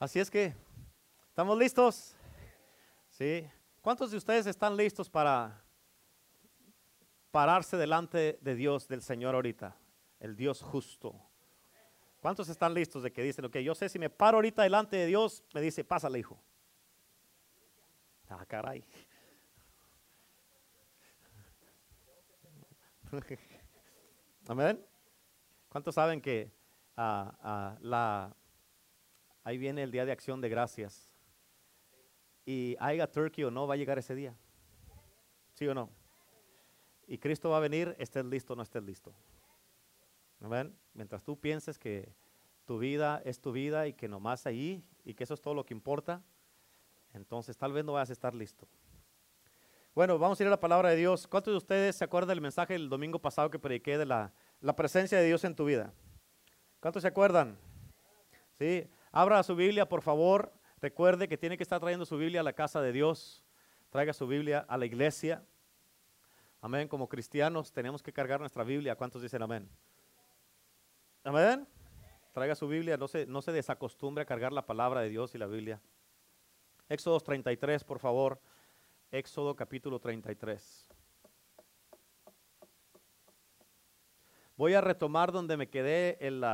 Así es que, ¿estamos listos? ¿Sí? ¿Cuántos de ustedes están listos para pararse delante de Dios, del Señor ahorita? El Dios justo. ¿Cuántos están listos de que dicen, ok, yo sé si me paro ahorita delante de Dios, me dice, pásale, hijo? Ah, caray. Amén. ¿Cuántos saben que ah, ah, la, ahí viene el día de acción de gracias? Y haya turkey o no, va a llegar ese día. ¿Sí o no? Y Cristo va a venir, estés listo o no estés listo. Amén. Mientras tú pienses que tu vida es tu vida y que nomás ahí y que eso es todo lo que importa, entonces tal vez no vas a estar listo. Bueno, vamos a ir a la palabra de Dios. ¿Cuántos de ustedes se acuerdan del mensaje del domingo pasado que prediqué de la, la presencia de Dios en tu vida? ¿Cuántos se acuerdan? Sí, abra su Biblia, por favor. Recuerde que tiene que estar trayendo su Biblia a la casa de Dios. Traiga su Biblia a la iglesia. Amén. Como cristianos tenemos que cargar nuestra Biblia. ¿Cuántos dicen amén? Amén. Traiga su Biblia. No se, no se desacostumbre a cargar la palabra de Dios y la Biblia. Éxodo 33, por favor. Éxodo capítulo 33. Voy a retomar donde me quedé el,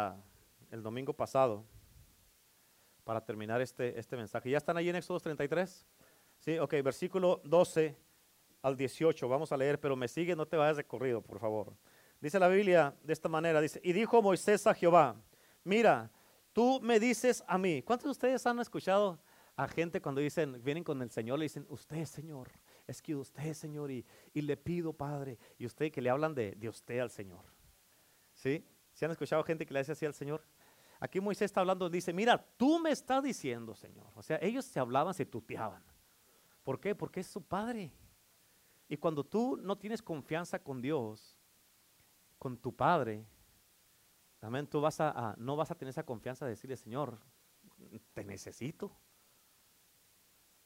el domingo pasado para terminar este, este mensaje. ¿Ya están ahí en Éxodo 33? Sí, ok, versículo 12 al 18. Vamos a leer, pero me sigue, no te vayas de corrido, por favor. Dice la Biblia de esta manera, dice, y dijo Moisés a Jehová, mira, tú me dices a mí. ¿Cuántos de ustedes han escuchado a gente cuando dicen, vienen con el Señor, le dicen, usted Señor, es que usted Señor, y, y le pido Padre, y usted que le hablan de, de usted al Señor. ¿Sí? ¿Se han escuchado gente que le dice así al Señor? Aquí Moisés está hablando, dice, mira, tú me estás diciendo, Señor. O sea, ellos se hablaban, se tuteaban. ¿Por qué? Porque es su Padre. Y cuando tú no tienes confianza con Dios, con tu Padre, también tú no vas a tener esa confianza de decirle, Señor, te necesito.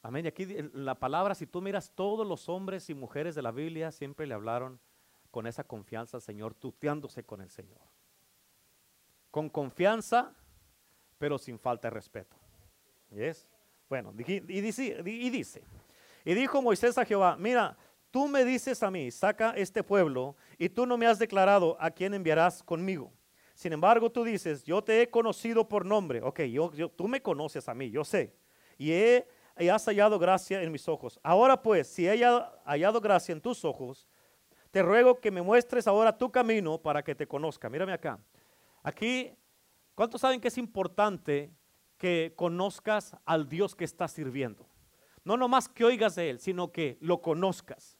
Amén. Y aquí la palabra, si tú miras, todos los hombres y mujeres de la Biblia siempre le hablaron con esa confianza al Señor, tuteándose con el Señor. Con confianza, pero sin falta de respeto. ¿Yes? Bueno, y dice, y dijo Moisés a Jehová, mira, tú me dices a mí, saca este pueblo, y tú no me has declarado a quién enviarás conmigo. Sin embargo, tú dices, yo te he conocido por nombre. Ok, yo, tú me conoces a mí, yo sé. Y he y has hallado gracia en mis ojos. Ahora pues, si he hallado gracia en tus ojos, te ruego que me muestres ahora tu camino para que te conozca. Mírame acá. Aquí, ¿cuántos saben que es importante que conozcas al Dios que estás sirviendo? No nomás que oigas de Él, sino que lo conozcas.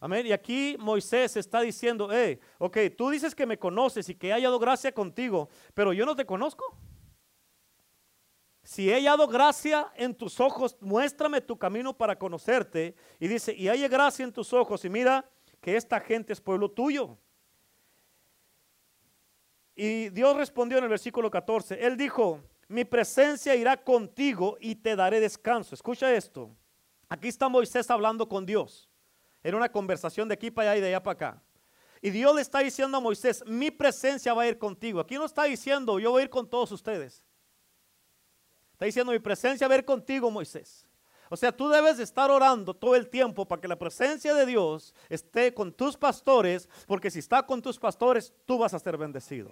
Amén. Y aquí Moisés está diciendo, hey, ok, tú dices que me conoces y que he hallado gracia contigo, pero yo no te conozco. Si he hallado gracia en tus ojos, muéstrame tu camino para conocerte. Y dice, y haya gracia en tus ojos, y mira que esta gente es pueblo tuyo. Y Dios respondió en el versículo 14, Él dijo, mi presencia irá contigo y te daré descanso. Escucha esto. Aquí está Moisés hablando con Dios. En una conversación de aquí para allá y de allá para acá. Y Dios le está diciendo a Moisés, mi presencia va a ir contigo. Aquí no está diciendo, yo voy a ir con todos ustedes. Está diciendo, mi presencia va a ir contigo, Moisés. O sea, tú debes de estar orando todo el tiempo para que la presencia de Dios esté con tus pastores, porque si está con tus pastores, tú vas a ser bendecido.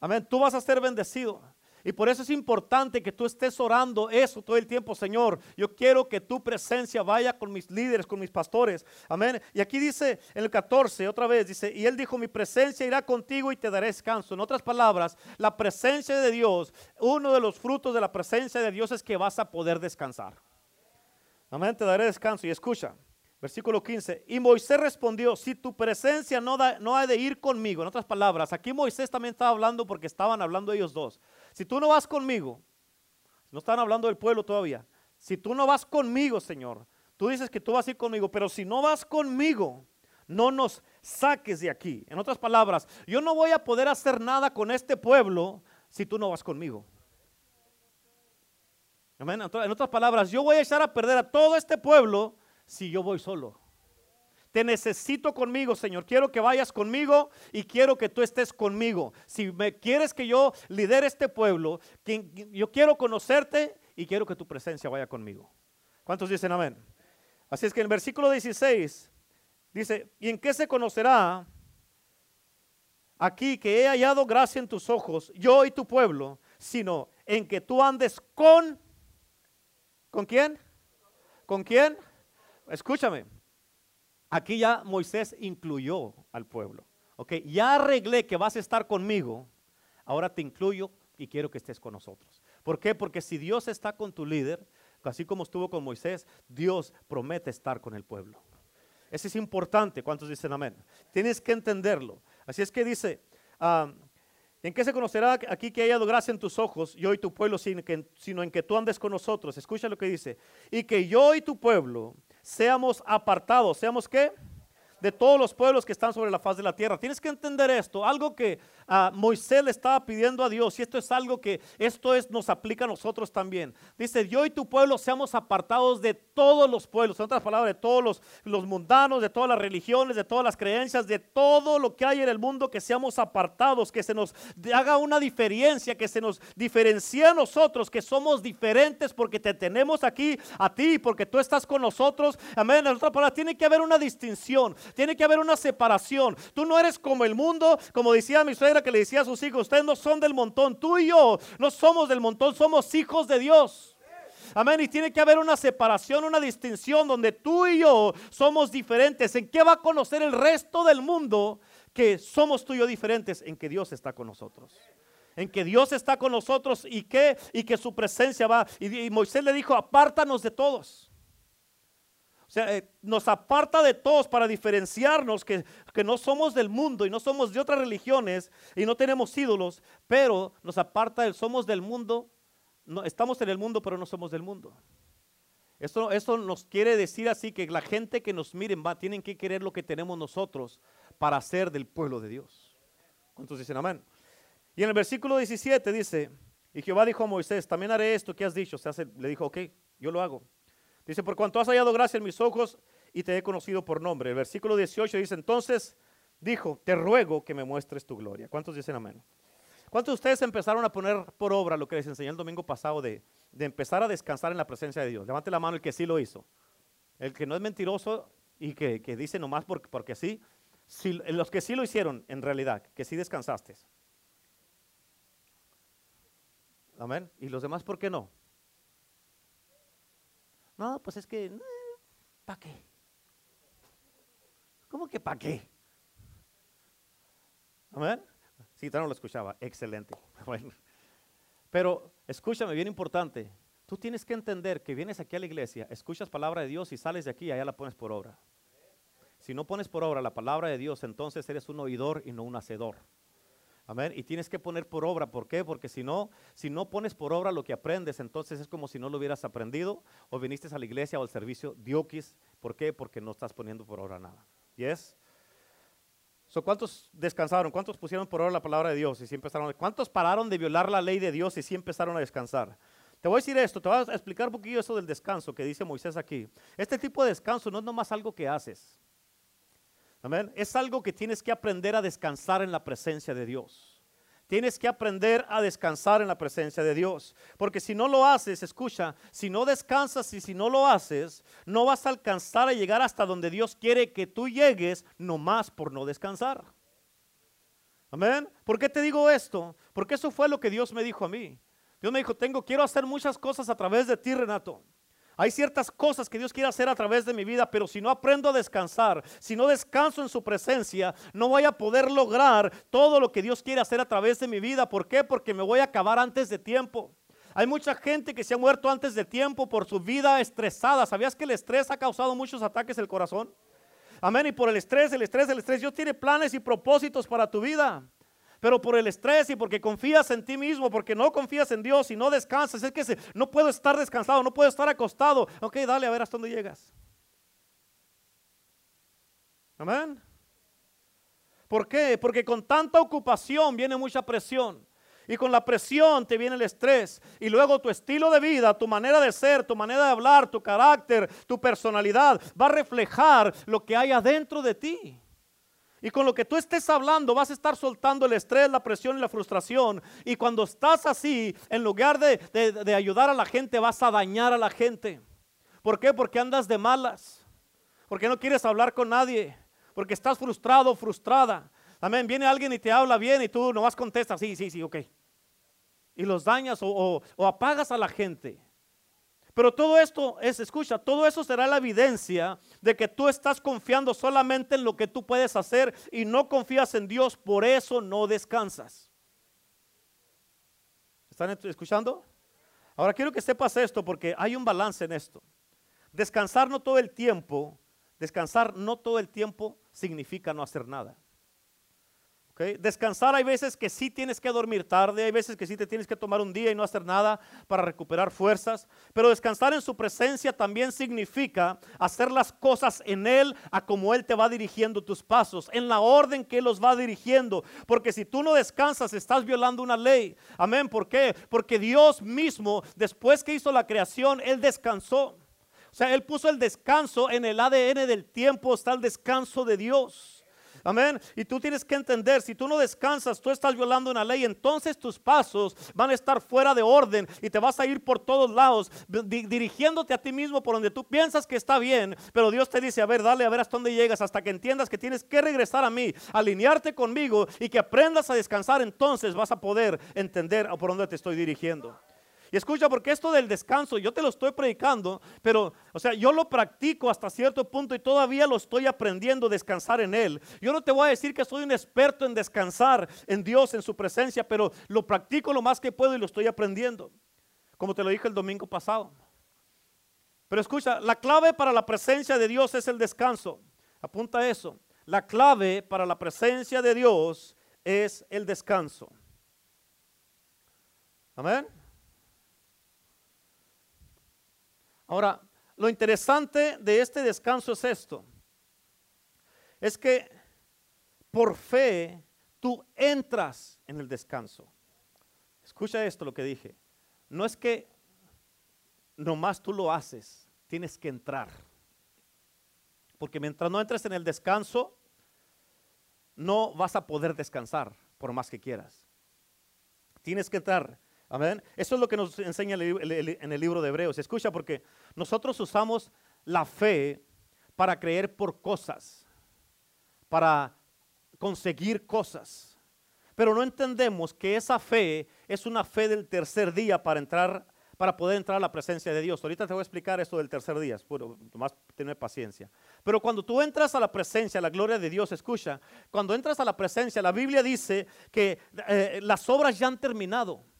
Amén, tú vas a ser bendecido. Y por eso es importante que tú estés orando eso todo el tiempo, Señor. Yo quiero que tu presencia vaya con mis líderes, con mis pastores. Amén. Y aquí dice en el 14, otra vez, dice, y él dijo, mi presencia irá contigo y te daré descanso. En otras palabras, la presencia de Dios, uno de los frutos de la presencia de Dios es que vas a poder descansar. Amén, te daré descanso. Y escucha, versículo 15. Y Moisés respondió, si tu presencia no, da, no ha de ir conmigo. En otras palabras, aquí Moisés también estaba hablando porque estaban hablando ellos dos. Si tú no vas conmigo, no están hablando del pueblo todavía. Si tú no vas conmigo, Señor, tú dices que tú vas a ir conmigo, pero si no vas conmigo, no nos saques de aquí. En otras palabras, yo no voy a poder hacer nada con este pueblo si tú no vas conmigo. En otras palabras, yo voy a echar a perder a todo este pueblo si yo voy solo. Te necesito conmigo, Señor. Quiero que vayas conmigo y quiero que tú estés conmigo. Si me quieres que yo lidere este pueblo, yo quiero conocerte y quiero que tu presencia vaya conmigo. ¿Cuántos dicen amén? Así es que en el versículo 16 dice, ¿y en qué se conocerá aquí que he hallado gracia en tus ojos, yo y tu pueblo, sino en que tú andes con, ¿con quién? ¿Con quién? Escúchame, aquí ya Moisés incluyó al pueblo. Ok, ya arreglé que vas a estar conmigo, ahora te incluyo y quiero que estés con nosotros. ¿Por qué? Porque si Dios está con tu líder, así como estuvo con Moisés, Dios promete estar con el pueblo. Eso es importante. ¿Cuántos dicen amén? Tienes que entenderlo. Así es que dice, ah, ¿en qué se conocerá aquí que haya dado gracia en tus ojos, y tu pueblo, sino en que tú andes con nosotros? Escucha lo que dice. Y que yo y tu pueblo seamos apartados. ¿Seamos qué? De todos los pueblos que están sobre la faz de la tierra. Tienes que entender esto, algo que a Moisés le estaba pidiendo a Dios, y esto es algo que esto es, nos aplica a nosotros también. Dice, yo y tu pueblo seamos apartados de todos los pueblos, en otras palabras, de todos los, los mundanos, de todas las religiones, de todas las creencias, de todo lo que hay en el mundo, que seamos apartados, que se nos haga una diferencia, que se nos diferencie a nosotros, que somos diferentes porque te tenemos aquí a ti, porque tú estás con nosotros. Amén. En otras palabras, tiene que haber una distinción. Tiene que haber una separación. Tú no eres como el mundo, como decía mi suegra que le decía a sus hijos, ustedes no son del montón. Tú y yo no somos del montón, somos hijos de Dios. Amén. Y tiene que haber una separación, una distinción donde tú y yo somos diferentes. ¿En qué va a conocer el resto del mundo que somos tú y yo diferentes? En que Dios está con nosotros. En que Dios está con nosotros y que, y que su presencia va. y Moisés le dijo, apártanos de todos. O sea, eh, nos aparta de todos para diferenciarnos que, no somos del mundo y no somos de otras religiones y no tenemos ídolos, pero nos aparta del somos del mundo, no, estamos en el mundo pero no somos del mundo. Esto, esto nos quiere decir así que la gente que nos miren va, tienen que querer lo que tenemos nosotros para ser del pueblo de Dios. ¿Cuántos dicen amén? Y en el versículo 17 dice, y Jehová dijo a Moisés, también haré esto que has dicho. O sea, le dijo, ok, yo lo hago. Dice, por cuanto has hallado gracia en mis ojos y te he conocido por nombre. El versículo 18 dice, entonces dijo, te ruego que me muestres tu gloria. ¿Cuántos dicen amén? ¿Cuántos de ustedes empezaron a poner por obra lo que les enseñé el domingo pasado de, empezar a descansar en la presencia de Dios? Levante la mano el que sí lo hizo. El que no es mentiroso y que, dice nomás porque, porque sí. Si, los que sí lo hicieron en realidad, que sí descansaste. Amén. ¿Y los demás por qué no? No, pues es que, ¿para qué? ¿Cómo que para qué? ¿Amén? Sí, no lo escuchaba. Excelente. Bueno. Pero escúchame, bien importante. Tú tienes que entender que vienes aquí a la iglesia, escuchas palabra de Dios y sales de aquí y allá la pones por obra. Si no pones por obra la palabra de Dios, entonces eres un oidor y no un hacedor. Y tienes que poner por obra. ¿Por qué? Porque si no, si no pones por obra lo que aprendes, entonces es como si no lo hubieras aprendido o viniste a la iglesia o al servicio diokis. ¿Por qué? Porque no estás poniendo por obra nada. ¿Yes? So, ¿Cuántos descansaron? ¿Cuántos pusieron por obra la palabra de Dios y si empezaron? ¿Cuántos pararon de violar la ley de Dios y sí empezaron a descansar? Te voy a decir esto, te voy a explicar un poquito eso del descanso que dice Moisés aquí. Este tipo de descanso no es nomás algo que haces. Amén. Es algo que tienes que aprender a descansar en la presencia de Dios. Tienes que aprender a descansar en la presencia de Dios. Porque si no lo haces, escucha, si no descansas y si no lo haces, no vas a alcanzar a llegar hasta donde Dios quiere que tú llegues, nomás por no descansar. Amén. ¿Por qué te digo esto? Porque eso fue lo que Dios me dijo a mí. Dios me dijo, tengo, quiero hacer muchas cosas a través de ti, Renato. Hay ciertas cosas que Dios quiere hacer a través de mi vida, pero si no aprendo a descansar, si no descanso en su presencia, no voy a poder lograr todo lo que Dios quiere hacer a través de mi vida. ¿Por qué? Porque me voy a acabar antes de tiempo. Hay mucha gente que se ha muerto antes de tiempo por su vida estresada. ¿Sabías que el estrés ha causado muchos ataques al corazón? Amén. Y por el estrés, el estrés, el estrés, Dios tiene planes y propósitos para tu vida pero por el estrés y porque confías en ti mismo, porque no confías en Dios y no descansas, es que no puedo estar descansado, no puedo estar acostado. Ok, dale a ver hasta dónde llegas. Amén. ¿Por qué? Porque con tanta ocupación viene mucha presión. Y con la presión te viene el estrés. Y luego tu estilo de vida, tu manera de ser, tu manera de hablar, tu carácter, tu personalidad va a reflejar lo que hay adentro de ti. Y con lo que tú estés hablando vas a estar soltando el estrés, la presión y la frustración. Y cuando estás así, en lugar de, de ayudar a la gente, vas a dañar a la gente. ¿Por qué? Porque andas de malas. Porque no quieres hablar con nadie. Porque estás frustrado, frustrada. Amén. Viene alguien y te habla bien y tú nomás contestas, sí, sí, sí, ok. Y los dañas o, apagas a la gente. Pero todo esto es, escucha, todo eso será la evidencia de que tú estás confiando solamente en lo que tú puedes hacer y no confías en Dios, por eso no descansas. ¿Están escuchando? Ahora quiero que sepas esto porque hay un balance en esto. Descansar no todo el tiempo, descansar no todo el tiempo significa no hacer nada. Descansar hay veces que sí tienes que dormir tarde, hay veces que sí te tienes que tomar un día y no hacer nada para recuperar fuerzas, pero descansar en su presencia también significa hacer las cosas en Él a como Él te va dirigiendo tus pasos, en la orden que Él los va dirigiendo, porque si tú no descansas estás violando una ley. Amén, ¿por qué? Porque Dios mismo, después que hizo la creación, Él descansó. O sea, Él puso el descanso en el ADN del tiempo, está el descanso de Dios. Amén. Y tú tienes que entender, si tú no descansas, tú estás violando una ley, entonces tus pasos van a estar fuera de orden y te vas a ir por todos lados, dirigiéndote a ti mismo por donde tú piensas que está bien, pero Dios te dice, a ver, dale a ver hasta dónde llegas, hasta que entiendas que tienes que regresar a mí, alinearte conmigo y que aprendas a descansar, entonces vas a poder entender por dónde te estoy dirigiendo. Y escucha, porque esto del descanso, yo te lo estoy predicando, pero, o sea, yo lo practico hasta cierto punto y todavía lo estoy aprendiendo a descansar en Él. Yo no te voy a decir que soy un experto en descansar en Dios, en su presencia, pero lo practico lo más que puedo y lo estoy aprendiendo. Como te lo dije el domingo pasado. Pero escucha, la clave para la presencia de Dios es el descanso. Apunta eso. La clave para la presencia de Dios es el descanso. Amén. Ahora, lo interesante de este descanso es esto. Es que por fe tú entras en el descanso. Escucha esto lo que dije. No es que nomás tú lo haces, tienes que entrar. Porque mientras no entres en el descanso, no vas a poder descansar por más que quieras. Tienes que entrar. Amén. Eso es lo que nos enseña en el libro de Hebreos. Escucha, porque nosotros usamos la fe para creer por cosas, para conseguir cosas. Pero no entendemos que esa fe es una fe del tercer día para entrar, para poder entrar a la presencia de Dios. Ahorita te voy a explicar esto del tercer día, bueno, más tener paciencia. Pero cuando tú entras a la presencia, la gloria de Dios, escucha, cuando entras a la presencia, la Biblia dice que eh, las obras ya han terminado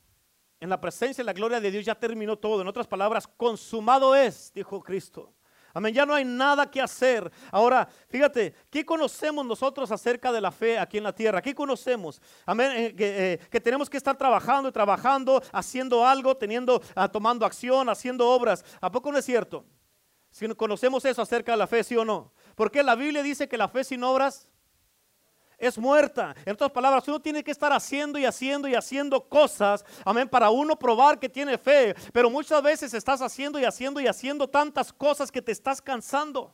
en la presencia y la gloria de Dios ya terminó todo. En otras palabras, consumado es, dijo Cristo. Amén, ya no hay nada que hacer. Ahora, fíjate, ¿qué conocemos nosotros acerca de la fe aquí en la tierra? ¿Qué conocemos? Amén, eh, eh, que, tenemos que estar trabajando y trabajando, haciendo algo, teniendo, ah, tomando acción, haciendo obras. ¿A poco no es cierto? Si conocemos eso acerca de la fe, sí o no. Porque la Biblia dice que la fe sin obras es muerta. En otras palabras, uno tiene que estar haciendo y haciendo y haciendo cosas, amén, para uno probar que tiene fe. Pero muchas veces estás haciendo y haciendo y haciendo tantas cosas que te estás cansando.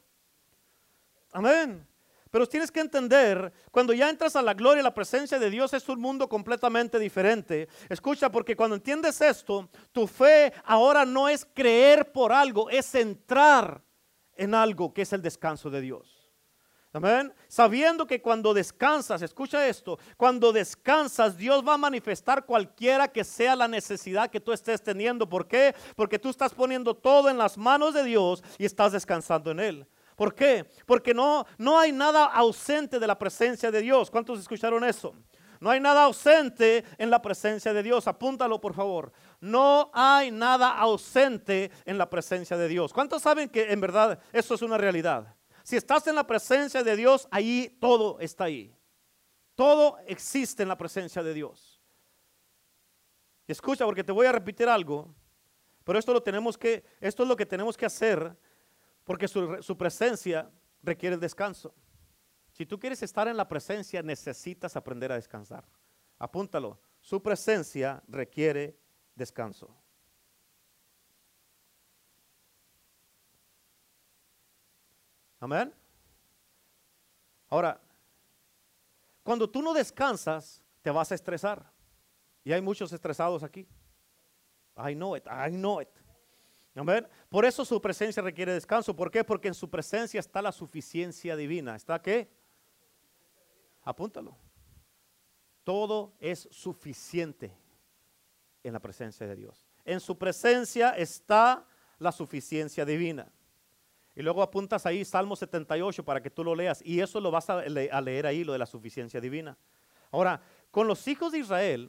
Amén. Pero tienes que entender, cuando ya entras a la gloria la presencia de Dios es un mundo completamente diferente. Escucha, porque cuando entiendes esto, tu fe ahora no es creer por algo, es entrar en algo que es el descanso de Dios. Amén. Sabiendo que cuando descansas, escucha esto, cuando descansas, Dios va a manifestar cualquiera que sea la necesidad que tú estés teniendo. ¿Por qué? Porque tú estás poniendo todo en las manos de Dios y estás descansando en Él. ¿Por qué? Porque no, no hay nada ausente de la presencia de Dios. ¿Cuántos escucharon eso? No hay nada ausente en la presencia de Dios. Apúntalo, por favor. No hay nada ausente en la presencia de Dios. ¿Cuántos saben que en verdad eso es una realidad? Si estás en la presencia de Dios, ahí todo está ahí. Todo existe en la presencia de Dios. Escucha, porque te voy a repetir algo, pero esto es lo que tenemos que hacer, porque su, su presencia requiere descanso. Si tú quieres estar en la presencia, necesitas aprender a descansar. Apúntalo. Su presencia requiere descanso. Amén. Ahora, cuando tú no descansas, te vas a estresar. Y hay muchos estresados aquí. I know it, I know it. Por eso su presencia requiere descanso. ¿Por qué? Porque en su presencia está la suficiencia divina. ¿Está qué? Apúntalo. Todo es suficiente en la presencia de Dios. En su presencia está la suficiencia divina. Y luego apuntas ahí Salmo 78 para que tú lo leas. Y eso lo vas a, leer ahí, lo de la suficiencia divina. Ahora, con los hijos de Israel,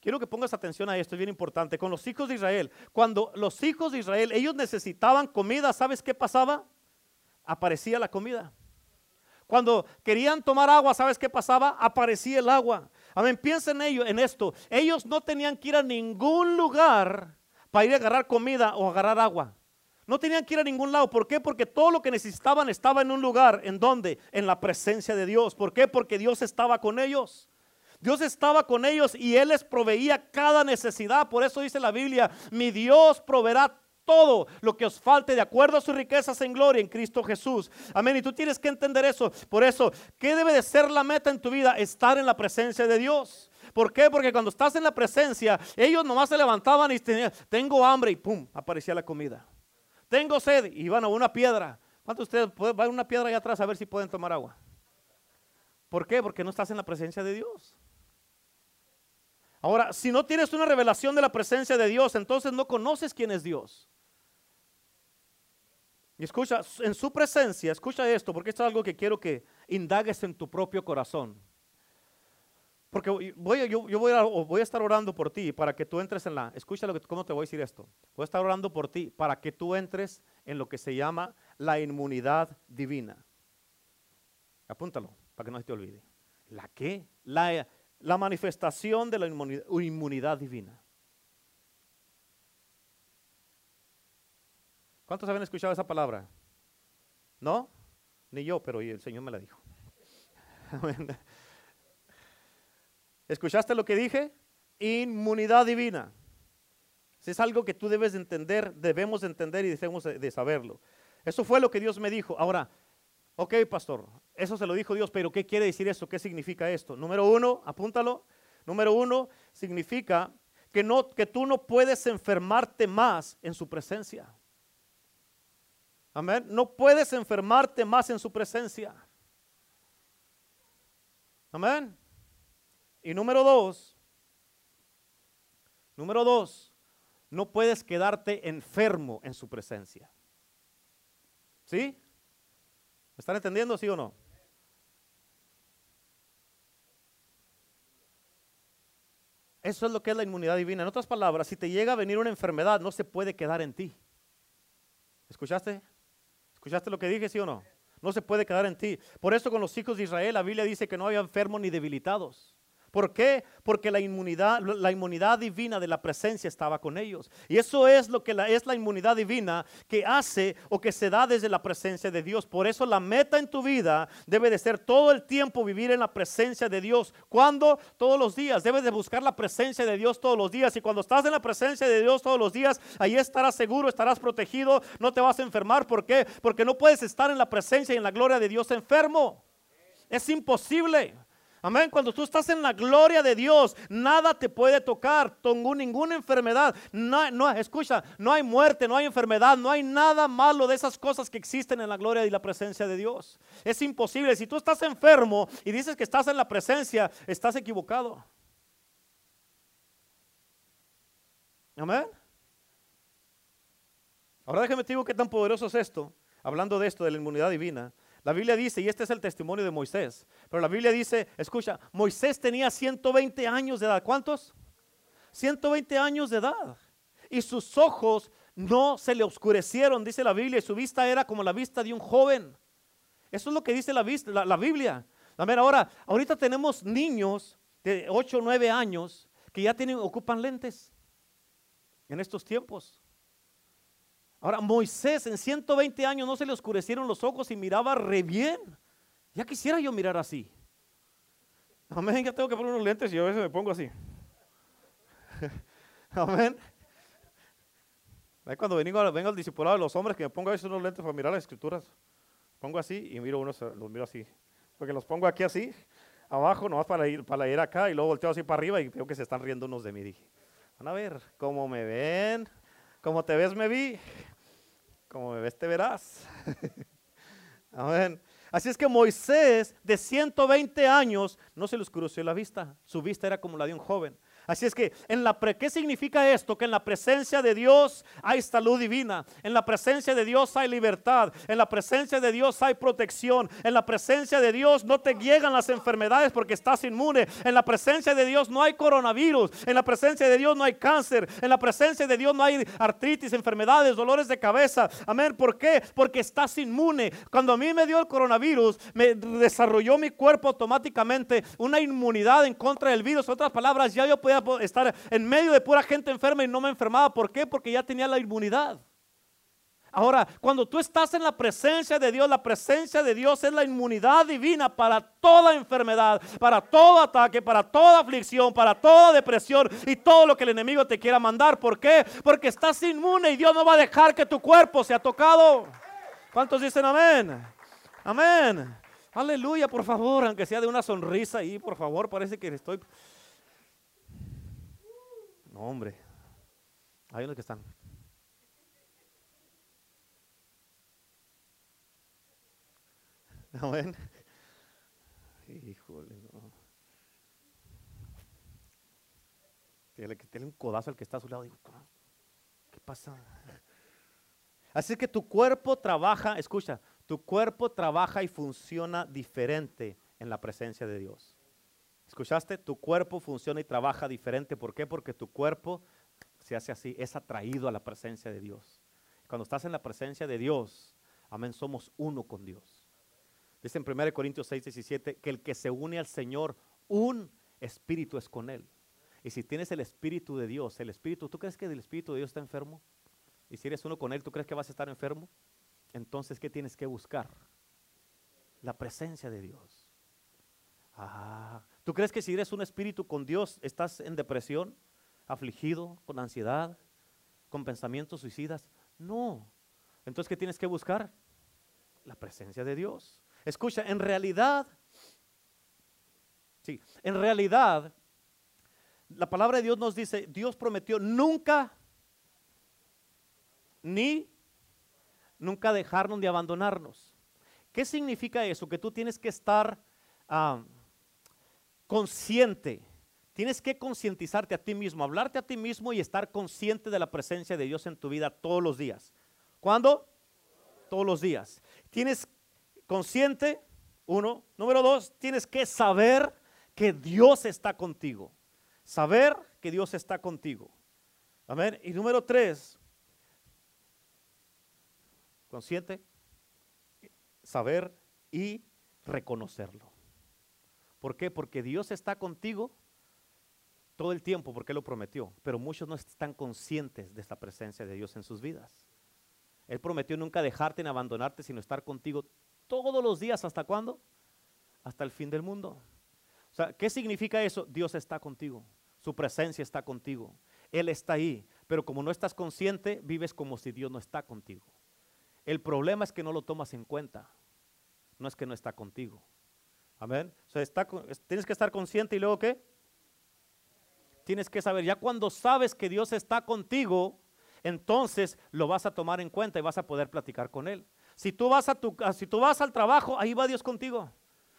quiero que pongas atención a esto, es bien importante. Con los hijos de Israel, cuando los hijos de Israel, ellos necesitaban comida, ¿sabes qué pasaba? Aparecía la comida. Cuando querían tomar agua, ¿sabes qué pasaba? Aparecía el agua. Amén, piensen ellos en esto. Ellos no tenían que ir a ningún lugar para ir a agarrar comida o agarrar agua. No tenían que ir a ningún lado. ¿Por qué? Porque todo lo que necesitaban estaba en un lugar. ¿En donde En la presencia de Dios. ¿Por qué? Porque Dios estaba con ellos. Dios estaba con ellos y Él les proveía cada necesidad. Por eso dice la Biblia, mi Dios proveerá todo lo que os falte de acuerdo a sus riquezas en gloria en Cristo Jesús. Amén. Y tú tienes que entender eso. Por eso, ¿qué debe de ser la meta en tu vida? Estar en la presencia de Dios. ¿Por qué? Porque cuando estás en la presencia, ellos nomás se levantaban y tenían, tengo hambre y pum, aparecía la comida tengo sed, y van a una piedra. ¿Cuántos de ustedes van a una piedra allá atrás a ver si pueden tomar agua? ¿Por qué? Porque no estás en la presencia de Dios. Ahora, si no tienes una revelación de la presencia de Dios, entonces no conoces quién es Dios. Y escucha, en su presencia, escucha esto, porque esto es algo que quiero que indagues en tu propio corazón. Porque voy, yo, voy, a, estar orando por ti para que tú entres en la, escucha lo que, cómo te voy a decir esto. Voy a estar orando por ti para que tú entres en lo que se llama la inmunidad divina. Apúntalo para que no se te olvide. ¿La qué? La, la manifestación de la inmunidad, inmunidad divina. ¿Cuántos habían escuchado esa palabra? ¿No? Ni yo, pero el Señor me la dijo. ¿Escuchaste lo que dije? Inmunidad divina. Es algo que tú debes entender, debemos entender y debemos de saberlo. Eso fue lo que Dios me dijo. Ahora, ok, pastor, eso se lo dijo Dios, pero ¿qué quiere decir eso? ¿Qué significa esto? Número uno, apúntalo. Número uno, significa que, no, que tú no puedes enfermarte más en su presencia. Amén. No puedes enfermarte más en su presencia. Amén. Y número dos, número dos, no puedes quedarte enfermo en su presencia. ¿Sí? ¿Me están entendiendo, sí o no? Eso es lo que es la inmunidad divina. En otras palabras, si te llega a venir una enfermedad, no se puede quedar en ti. ¿Escuchaste? ¿Escuchaste lo que dije, sí o no? No se puede quedar en ti. Por eso con los hijos de Israel la Biblia dice que no había enfermos ni debilitados. ¿Por qué? Porque la inmunidad, la inmunidad divina de la presencia estaba con ellos. Y eso es lo que es la inmunidad divina que hace o que se da desde la presencia de Dios. Por eso la meta en tu vida debe de ser todo el tiempo vivir en la presencia de Dios. ¿Cuándo? Todos los días. Debes de buscar la presencia de Dios todos los días. Y cuando estás en la presencia de Dios todos los días, ahí estarás seguro, estarás protegido, no te vas a enfermar. ¿Por qué? Porque no puedes estar en la presencia y en la gloria de Dios enfermo. Es imposible. Amén. Cuando tú estás en la gloria de Dios, nada te puede tocar, ninguna enfermedad. No, no, escucha, no hay muerte, no hay enfermedad, no hay nada malo de esas cosas que existen en la gloria y la presencia de Dios. Es imposible. Si tú estás enfermo y dices que estás en la presencia, estás equivocado. Amén. Ahora déjame te digo qué tan poderoso es esto. Hablando de esto, de la inmunidad divina. La Biblia dice, y este es el testimonio de Moisés, pero la Biblia dice, escucha, Moisés tenía 120 años de edad. ¿Cuántos? 120 años de edad. Y sus ojos no se le oscurecieron, dice la Biblia, y su vista era como la vista de un joven. Eso es lo que dice la, la, la Biblia. ver, ahora, ahorita tenemos niños de 8 o 9 años que ya tienen, ocupan lentes en estos tiempos. Ahora, Moisés en 120 años no se le oscurecieron los ojos y miraba re bien. Ya quisiera yo mirar así. Amén, ya tengo que poner unos lentes y a veces me pongo así. Amén. Cuando vengo, vengo al discipulado de los hombres que me pongo a veces unos lentes para mirar las escrituras. Pongo así y miro unos, los miro así. Porque los pongo aquí así. abajo, nomás para ir, para ir acá, y luego volteo así para arriba y veo que se están riendo unos de mí. Dije, van a ver, cómo me ven, cómo te ves me vi, como me te verás. Amén. Así es que Moisés, de 120 años, no se le oscureció la vista. Su vista era como la de un joven. Así es que, en la ¿qué significa esto? Que en la presencia de Dios hay salud divina, en la presencia de Dios hay libertad, en la presencia de Dios hay protección, en la presencia de Dios no te llegan las enfermedades porque estás inmune, en la presencia de Dios no hay coronavirus, en la presencia de Dios no hay cáncer, en la presencia de Dios no hay artritis, enfermedades, dolores de cabeza. Amén. ¿Por qué? Porque estás inmune. Cuando a mí me dio el coronavirus, me desarrolló mi cuerpo automáticamente una inmunidad en contra del virus. Otras palabras, ya yo podía estar en medio de pura gente enferma y no me enfermaba. ¿Por qué? Porque ya tenía la inmunidad. Ahora, cuando tú estás en la presencia de Dios, la presencia de Dios es la inmunidad divina para toda enfermedad, para todo ataque, para toda aflicción, para toda depresión y todo lo que el enemigo te quiera mandar. ¿Por qué? Porque estás inmune y Dios no va a dejar que tu cuerpo sea tocado. ¿Cuántos dicen amén? Amén. Aleluya, por favor, aunque sea de una sonrisa ahí, por favor, parece que estoy hombre. Hay unos que están. Amén. Híjole, no. Tiene, tiene un codazo al que está a su lado. Digo, ¿qué pasa? Así que tu cuerpo trabaja, escucha, tu cuerpo trabaja y funciona diferente en la presencia de Dios. ¿Escuchaste? Tu cuerpo funciona y trabaja diferente. ¿Por qué? Porque tu cuerpo se hace así, es atraído a la presencia de Dios. Cuando estás en la presencia de Dios, amén, somos uno con Dios. Dice en 1 Corintios 6, 17 que el que se une al Señor, un espíritu es con Él. Y si tienes el espíritu de Dios, el espíritu, ¿tú crees que el espíritu de Dios está enfermo? Y si eres uno con Él, ¿tú crees que vas a estar enfermo? Entonces, ¿qué tienes que buscar? La presencia de Dios. Ah, ¿Tú crees que si eres un espíritu con Dios estás en depresión, afligido, con ansiedad, con pensamientos suicidas? No. Entonces, ¿qué tienes que buscar? La presencia de Dios. Escucha, en realidad, sí, en realidad, la palabra de Dios nos dice, Dios prometió nunca, ni, nunca dejarnos de abandonarnos. ¿Qué significa eso? Que tú tienes que estar... Ah, consciente. Tienes que concientizarte a ti mismo, hablarte a ti mismo y estar consciente de la presencia de Dios en tu vida todos los días. ¿Cuándo? Todos los días. Tienes consciente, uno. Número dos, tienes que saber que Dios está contigo. Saber que Dios está contigo. Amén. Y número tres, consciente, saber y reconocerlo. ¿Por qué? Porque Dios está contigo todo el tiempo porque lo prometió, pero muchos no están conscientes de esta presencia de Dios en sus vidas. Él prometió nunca dejarte ni abandonarte, sino estar contigo todos los días. ¿Hasta cuándo? Hasta el fin del mundo. O sea, ¿qué significa eso? Dios está contigo, su presencia está contigo, Él está ahí, pero como no estás consciente, vives como si Dios no está contigo. El problema es que no lo tomas en cuenta, no es que no está contigo. Amén. O sea, tienes que estar consciente y luego qué? Tienes que saber, ya cuando sabes que Dios está contigo, entonces lo vas a tomar en cuenta y vas a poder platicar con Él. Si tú vas, a tu, si tú vas al trabajo, ahí va Dios contigo.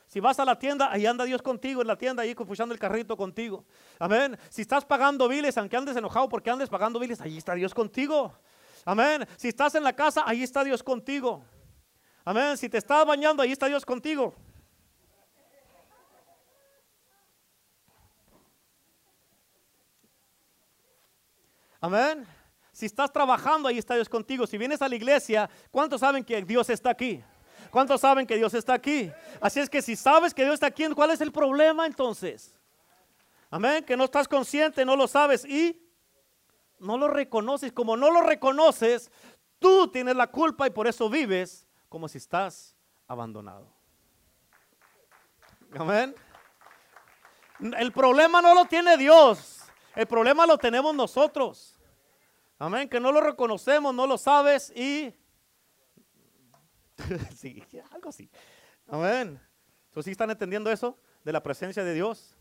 Si vas a la tienda, ahí anda Dios contigo, en la tienda, ahí confusiando el carrito contigo. Amén. Si estás pagando biles, aunque andes enojado porque andes pagando biles, ahí está Dios contigo. Amén. Si estás en la casa, ahí está Dios contigo. Amén. Si te estás bañando, ahí está Dios contigo. Amén. Si estás trabajando, ahí está Dios contigo. Si vienes a la iglesia, ¿cuántos saben que Dios está aquí? ¿Cuántos saben que Dios está aquí? Así es que si sabes que Dios está aquí, ¿cuál es el problema entonces? Amén, que no estás consciente, no lo sabes y no lo reconoces. Como no lo reconoces, tú tienes la culpa y por eso vives como si estás abandonado. Amén. El problema no lo tiene Dios. El problema lo tenemos nosotros. Amén, que no lo reconocemos, no lo sabes y... algo así. Amén. ¿Tú sí están entendiendo eso? de la presencia de Dios?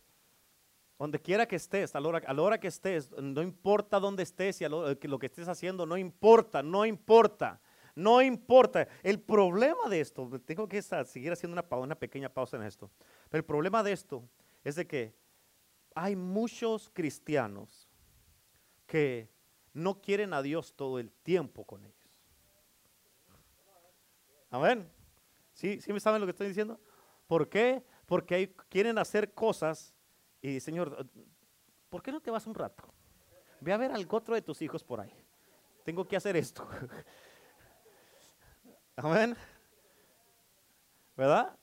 Donde quiera que estés, a la, hora, que estés, no importa dónde estés y que lo que estés haciendo, no importa, no importa, no importa. El problema de esto, tengo que seguir haciendo una, una pequeña pausa en esto, pero el problema de esto es de que hay muchos cristianos que no quieren a Dios todo el tiempo con ellos. Amén. ¿Sí, ¿Sí me saben lo que estoy diciendo? ¿Por qué? Porque quieren hacer cosas y Señor, ¿por qué no te vas un rato? Ve a ver al otro de tus hijos por ahí. Tengo que hacer esto. Amén. ¿Verdad?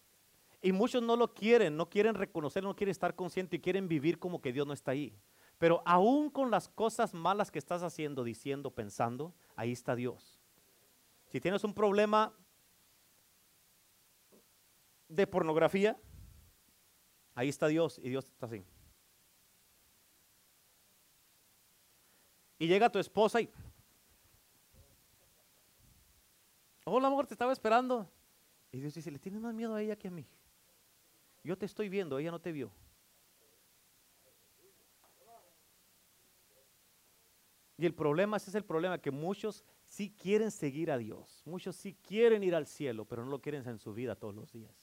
Y muchos no lo quieren, no quieren reconocer, no quieren estar conscientes y quieren vivir como que Dios no está ahí. Pero aún con las cosas malas que estás haciendo, diciendo, pensando, ahí está Dios. Si tienes un problema de pornografía, Ahí está Dios y Dios está así. Y llega tu esposa y... Hola amor, te estaba esperando. Y Dios dice, le tienes más miedo a ella que a mí. Yo te estoy viendo, ella no te vio. Y el problema, ese es el problema, que muchos sí quieren seguir a Dios. Muchos sí quieren ir al cielo, pero no lo quieren en su vida todos los días.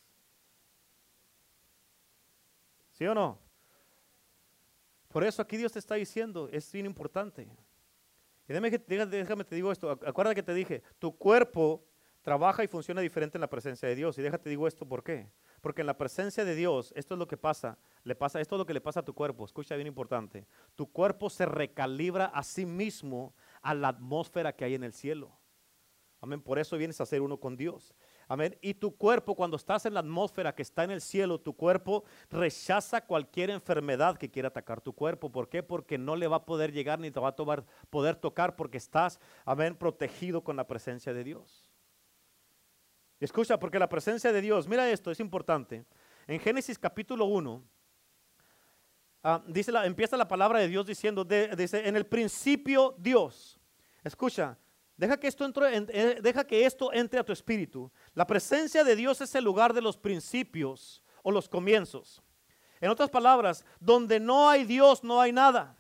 ¿Sí o no? Por eso aquí Dios te está diciendo, es bien importante. Y déjame, déjame te digo esto, acuérdate que te dije, tu cuerpo trabaja y funciona diferente en la presencia de Dios. Y déjate digo esto, ¿por qué? Porque en la presencia de Dios, esto es lo que pasa, le pasa, esto es lo que le pasa a tu cuerpo. Escucha bien importante. Tu cuerpo se recalibra a sí mismo a la atmósfera que hay en el cielo. Amén. Por eso vienes a ser uno con Dios. Amén. Y tu cuerpo, cuando estás en la atmósfera que está en el cielo, tu cuerpo rechaza cualquier enfermedad que quiera atacar tu cuerpo. ¿Por qué? Porque no le va a poder llegar ni te va a poder tocar porque estás, amén, protegido con la presencia de Dios. Escucha, porque la presencia de Dios, mira esto, es importante. En Génesis capítulo 1, ah, dice empieza la palabra de Dios diciendo, dice, en el principio Dios. Escucha, Deja que, esto entre, eh, deja que esto entre a tu espíritu. La presencia de Dios es el lugar de los principios o los comienzos. En otras palabras, donde no hay Dios no hay nada.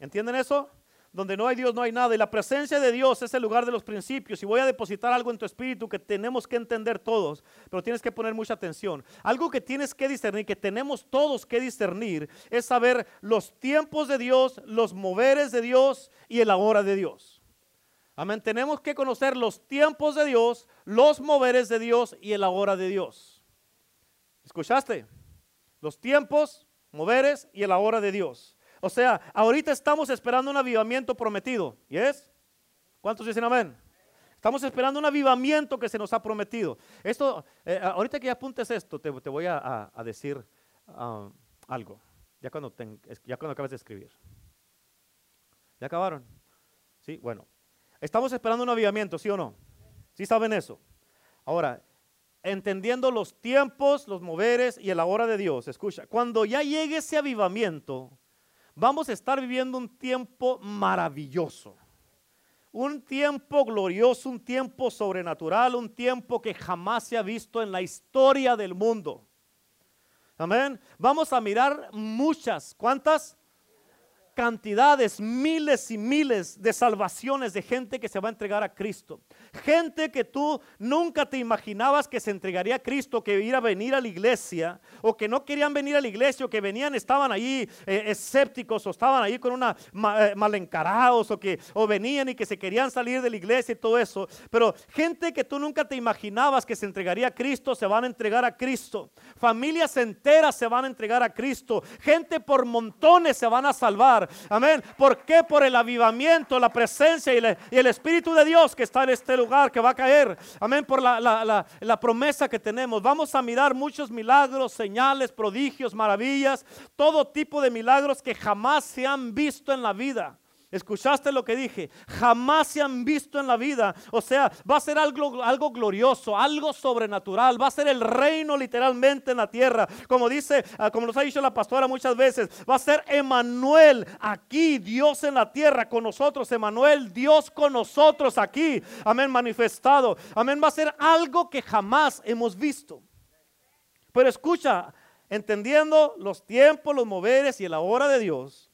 ¿Entienden eso? Donde no hay Dios no hay nada. Y la presencia de Dios es el lugar de los principios. Y voy a depositar algo en tu espíritu que tenemos que entender todos, pero tienes que poner mucha atención. Algo que tienes que discernir, que tenemos todos que discernir, es saber los tiempos de Dios, los moveres de Dios y el ahora de Dios. Amén. Tenemos que conocer los tiempos de Dios, los moveres de Dios y el ahora de Dios. ¿Escuchaste? Los tiempos, moveres y el ahora de Dios. O sea, ahorita estamos esperando un avivamiento prometido. ¿Y es? ¿Cuántos dicen amén? Estamos esperando un avivamiento que se nos ha prometido. Esto, eh, ahorita que ya apuntes esto, te, voy a, decir ah, algo. Ya cuando, ya cuando acabes de escribir. ¿Ya acabaron? Sí, bueno. Estamos esperando un avivamiento, ¿sí o no? ¿Sí saben eso? Ahora, entendiendo los tiempos, los moveres y el ahora de Dios, escucha, cuando ya llegue ese avivamiento, vamos a estar viviendo un tiempo maravilloso. Un tiempo glorioso, un tiempo sobrenatural, un tiempo que jamás se ha visto en la historia del mundo. Amén. Vamos a mirar muchas, ¿cuántas? Cantidades, miles y miles de salvaciones de gente que se va a entregar a Cristo. Gente que tú nunca te imaginabas que se entregaría a Cristo, que iba a venir a la iglesia, o que no querían venir a la iglesia, o que venían, estaban allí eh, escépticos, o estaban allí con una eh, mal encarados, o que o venían y que se querían salir de la iglesia y todo eso. Pero gente que tú nunca te imaginabas que se entregaría a Cristo, se van a entregar a Cristo. Familias enteras se van a entregar a Cristo. Gente por montones se van a salvar. Amén. ¿Por qué? Por el avivamiento, la presencia y, el Espíritu de Dios que está en este lugar, que va a caer. Amén. Por la, la promesa que tenemos. Vamos a mirar muchos milagros, señales, prodigios, maravillas. Todo tipo de milagros que jamás se han visto en la vida. ¿Escuchaste lo que dije? Jamás se han visto en la vida. O sea, va a ser algo, algo glorioso, algo sobrenatural. Va a ser el reino literalmente en la tierra. Como dice, ah, como nos ha dicho la pastora muchas veces, va a ser Emanuel aquí, Dios en la tierra con nosotros. Emanuel, Dios con nosotros aquí. Amén, manifestado. Amén, va a ser algo que jamás hemos visto. Pero escucha, entendiendo los tiempos, los moveres y la hora de Dios,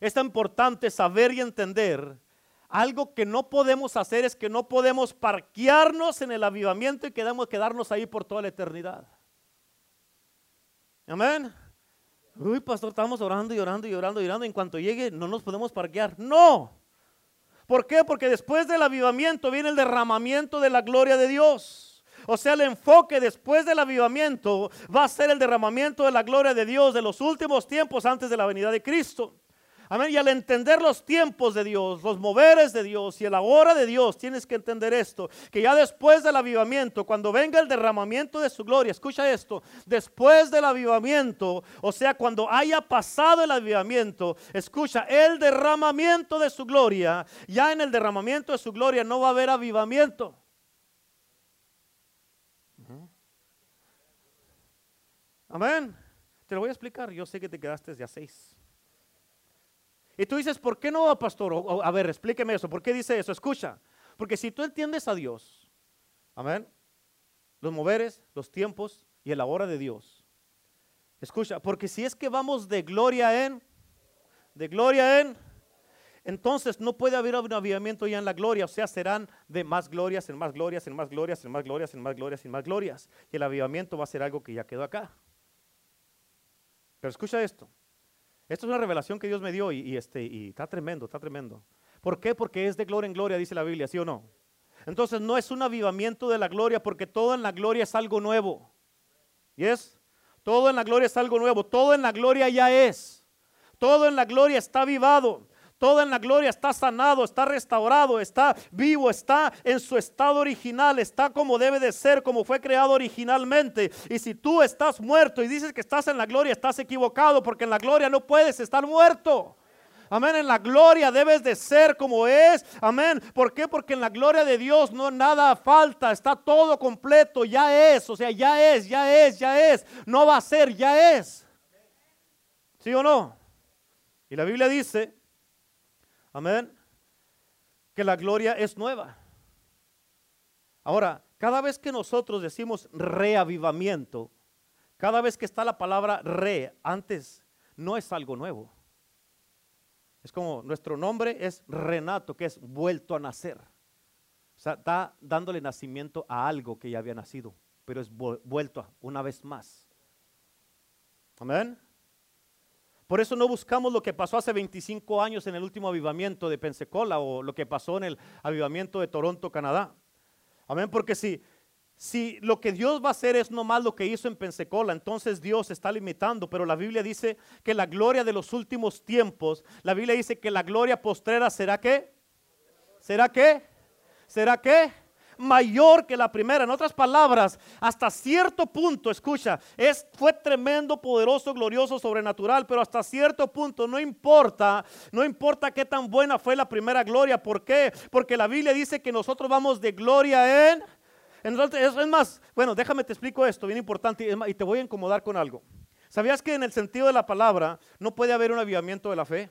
es tan importante saber y entender algo que no podemos hacer es que no podemos parquearnos en el avivamiento y quedamos quedarnos ahí por toda la eternidad. Amén. Uy, pastor, estamos orando y orando y orando y orando. En cuanto llegue, no nos podemos parquear. No. ¿Por qué? Porque después del avivamiento viene el derramamiento de la gloria de Dios. O sea, el enfoque después del avivamiento va a ser el derramamiento de la gloria de Dios de los últimos tiempos antes de la venida de Cristo. Amén. Y al entender los tiempos de Dios, los moveres de Dios y el ahora de Dios, tienes que entender esto, que ya después del avivamiento, cuando venga el derramamiento de su gloria, escucha esto, después del avivamiento, o sea, cuando haya pasado el avivamiento, escucha, el derramamiento de su gloria, ya en el derramamiento de su gloria no va a haber avivamiento. Amén. Te lo voy a explicar. Yo sé que te quedaste desde a seis. Y tú dices, ¿por qué no, pastor? a ver, explíqueme eso. ¿Por qué dice eso? Escucha. Porque si tú entiendes a Dios, amén, los moveres, los tiempos y el hora de Dios. Escucha, porque si es que vamos de gloria en, de gloria en, entonces no puede haber un avivamiento ya en la gloria, o sea, serán de más glorias, en más glorias, en más glorias, en más glorias, en más glorias, en más glorias. Y el avivamiento va a ser algo que ya quedó acá. Pero escucha esto. Esto es una revelación que Dios me dio y, este, y está tremendo, está tremendo. ¿Por qué? Porque es de gloria en gloria, dice la Biblia, ¿sí o no? Entonces no es un avivamiento de la gloria porque todo en la gloria es algo nuevo. ¿Y es? Todo en la gloria es algo nuevo. Todo en la gloria ya es. Todo en la gloria está avivado. Todo en la gloria está sanado, está restaurado, está vivo, está en su estado original, está como debe de ser, como fue creado originalmente. Y si tú estás muerto y dices que estás en la gloria, estás equivocado porque en la gloria no puedes estar muerto. Amén, en la gloria debes de ser como es. Amén. ¿Por qué? Porque en la gloria de Dios no nada falta, está todo completo, ya es, o sea, ya es, ya es, ya es. No va a ser, ya es. ¿Sí o no? Y la Biblia dice Amén. Que la gloria es nueva. Ahora, cada vez que nosotros decimos reavivamiento, cada vez que está la palabra re antes, no es algo nuevo. Es como nuestro nombre es Renato, que es vuelto a nacer. O sea, está dándole nacimiento a algo que ya había nacido, pero es vuelto una vez más. Amén. Por eso no buscamos lo que pasó hace 25 años en el último avivamiento de Pensacola o lo que pasó en el avivamiento de Toronto, Canadá. Amén, porque si, si lo que Dios va a hacer es nomás lo que hizo en Pensacola, entonces Dios está limitando, pero la Biblia dice que la gloria de los últimos tiempos, la Biblia dice que la gloria postrera será qué? ¿Será qué? ¿Será qué? Mayor que la primera. En otras palabras, hasta cierto punto, escucha, es, fue tremendo, poderoso, glorioso, sobrenatural, pero hasta cierto punto no importa, no importa qué tan buena fue la primera gloria. ¿Por qué? Porque la Biblia dice que nosotros vamos de gloria en... Entonces, es más, bueno, déjame te explico esto, bien importante, y te voy a incomodar con algo. ¿Sabías que en el sentido de la palabra no puede haber un avivamiento de la fe?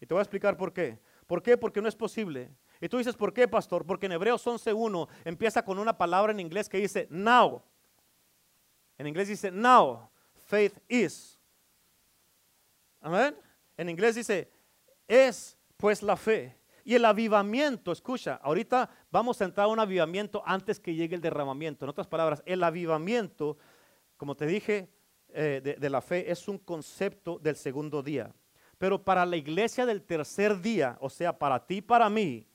Y te voy a explicar por qué. ¿Por qué? Porque no es posible y tú dices, ¿por qué, pastor? Porque en Hebreos 11.1 empieza con una palabra en inglés que dice now. En inglés dice now, faith is. Amén. En inglés dice, es pues la fe. Y el avivamiento, escucha, ahorita vamos a entrar a un avivamiento antes que llegue el derramamiento. En otras palabras, el avivamiento, como te dije, eh, de, de la fe es un concepto del segundo día. Pero para la iglesia del tercer día, o sea, para ti y para mí,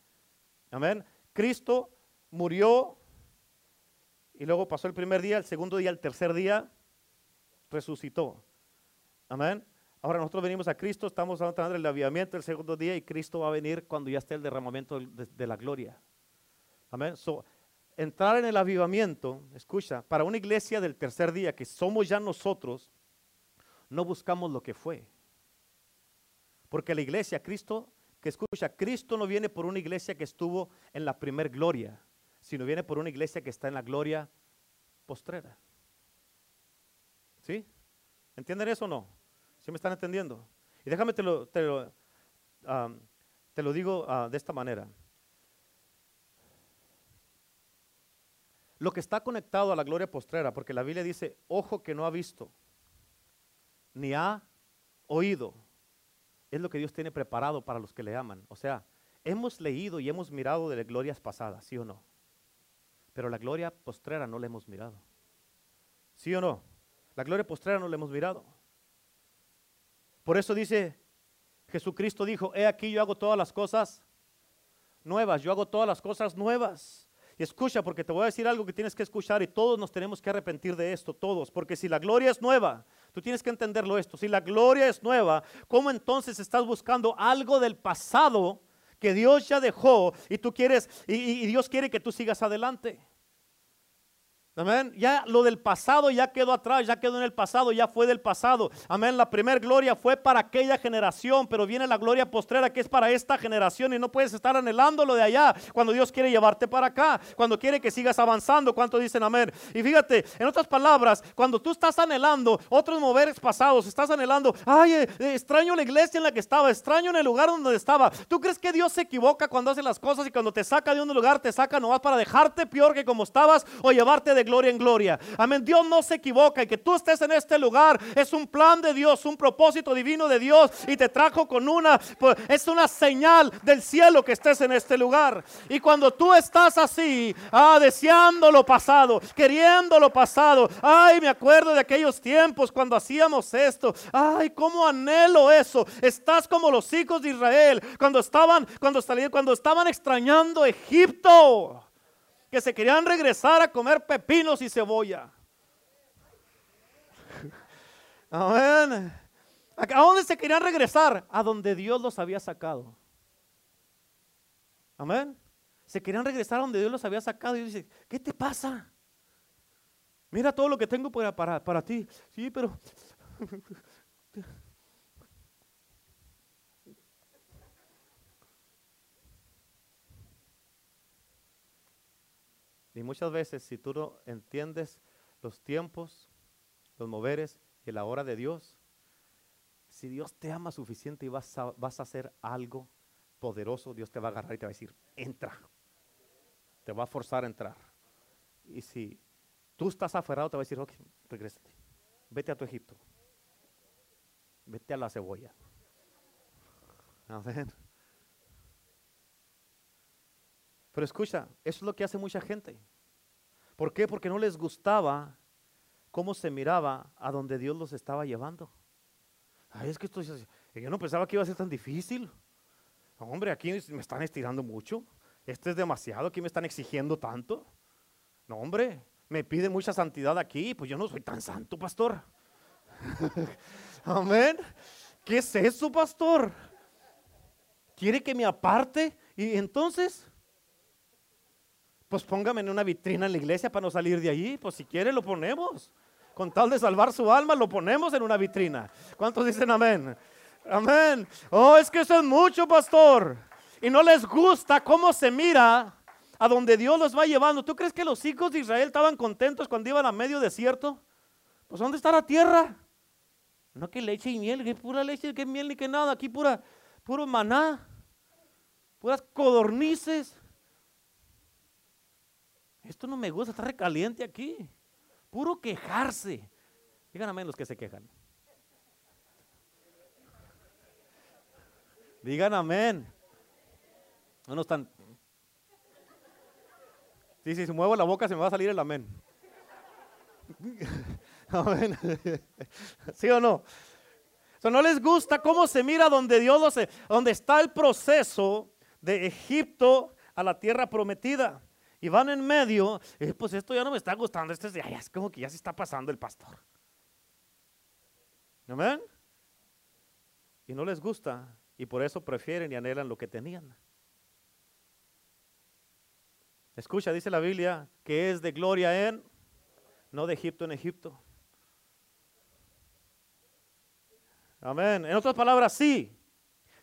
Amén. Cristo murió y luego pasó el primer día, el segundo día, el tercer día, resucitó. Amén. Ahora nosotros venimos a Cristo, estamos hablando del avivamiento el segundo día y Cristo va a venir cuando ya esté el derramamiento de, la gloria. Amén. entrar en el avivamiento, escucha, para una iglesia del tercer día, que somos ya nosotros, no buscamos lo que fue. Porque la iglesia, Cristo que escucha, Cristo no viene por una iglesia que estuvo en la primer gloria, sino viene por una iglesia que está en la gloria postrera. ¿Sí? ¿Entienden eso o no? ¿Sí me están entendiendo? Y déjame te lo, te lo, te lo digo ah, de esta manera. Lo que está conectado a la gloria postrera, porque la Biblia dice, ojo que no ha visto, ni ha oído es lo que Dios tiene preparado para los que le aman. O sea, hemos leído y hemos mirado de las glorias pasadas, ¿sí o no? Pero la gloria postrera no la hemos mirado. ¿Sí o no? La gloria postrera no la hemos mirado. Por eso dice Jesucristo dijo, he aquí yo hago todas las cosas nuevas, yo hago todas las cosas nuevas. Y escucha, porque te voy a decir algo que tienes que escuchar y todos nos tenemos que arrepentir de esto, todos. Porque si la gloria es nueva, tú tienes que entenderlo esto. Si la gloria es nueva, ¿cómo entonces estás buscando algo del pasado que Dios ya dejó y tú quieres, y, y Dios quiere que tú sigas adelante? Amén. Ya lo del pasado ya quedó atrás, ya quedó en el pasado, ya fue del pasado. Amén. La primera gloria fue para aquella generación, pero viene la gloria postrera que es para esta generación y no puedes estar anhelando lo de allá cuando Dios quiere llevarte para acá, cuando quiere que sigas avanzando. ¿Cuánto dicen amén? Y fíjate, en otras palabras, cuando tú estás anhelando otros moveres pasados, estás anhelando, ay, eh, eh, extraño la iglesia en la que estaba, extraño en el lugar donde estaba. ¿Tú crees que Dios se equivoca cuando hace las cosas y cuando te saca de un lugar, te saca nomás para dejarte peor que como estabas o llevarte de gloria en gloria. Amén. Dios no se equivoca y que tú estés en este lugar es un plan de Dios, un propósito divino de Dios y te trajo con una, pues, es una señal del cielo que estés en este lugar. Y cuando tú estás así, ah, deseando lo pasado, queriendo lo pasado, ay, me acuerdo de aquellos tiempos cuando hacíamos esto, ay, cómo anhelo eso. Estás como los hijos de Israel cuando estaban, cuando salían, cuando estaban extrañando Egipto que se querían regresar a comer pepinos y cebolla. Amén. ¿A dónde se querían regresar? A donde Dios los había sacado. Amén. Se querían regresar a donde Dios los había sacado. Y dice, ¿qué te pasa? Mira todo lo que tengo para, para, para ti. Sí, pero Y muchas veces si tú no entiendes los tiempos, los moveres y la hora de Dios, si Dios te ama suficiente y vas a, vas a hacer algo poderoso, Dios te va a agarrar y te va a decir, entra. Te va a forzar a entrar. Y si tú estás aferrado, te va a decir, ok, regrésate. Vete a tu Egipto. Vete a la cebolla. Amén. Pero escucha, eso es lo que hace mucha gente. ¿Por qué? Porque no les gustaba cómo se miraba a donde Dios los estaba llevando. Ay, es que esto, yo no pensaba que iba a ser tan difícil. Hombre, aquí me están estirando mucho. Este es demasiado, aquí me están exigiendo tanto. No, hombre, me pide mucha santidad aquí, pues yo no soy tan santo, pastor. Amén. ¿Qué es eso, pastor? ¿Quiere que me aparte? Y entonces, pues póngame en una vitrina en la iglesia para no salir de allí. Pues si quiere lo ponemos. Con tal de salvar su alma, lo ponemos en una vitrina. ¿Cuántos dicen amén? Amén. Oh, es que eso es mucho, pastor. Y no les gusta cómo se mira a donde Dios los va llevando. ¿Tú crees que los hijos de Israel estaban contentos cuando iban a medio desierto? Pues ¿dónde está la tierra? No que leche y miel, que pura leche, que miel ni que nada. Aquí pura, puro maná, puras codornices. Esto no me gusta, está recaliente aquí. Puro quejarse. Digan amén los que se quejan. Digan amén. No, no están. Sí, si se muevo la boca se me va a salir el amén. amén. ¿Sí o no? O no les gusta cómo se mira donde Dios, donde está el proceso de Egipto a la tierra prometida y van en medio, pues esto ya no me está gustando, esto es, ya, es como que ya se está pasando el pastor. ¿Amén? Y no les gusta, y por eso prefieren y anhelan lo que tenían. Escucha, dice la Biblia, que es de gloria en, no de Egipto en Egipto. Amén. En otras palabras, sí,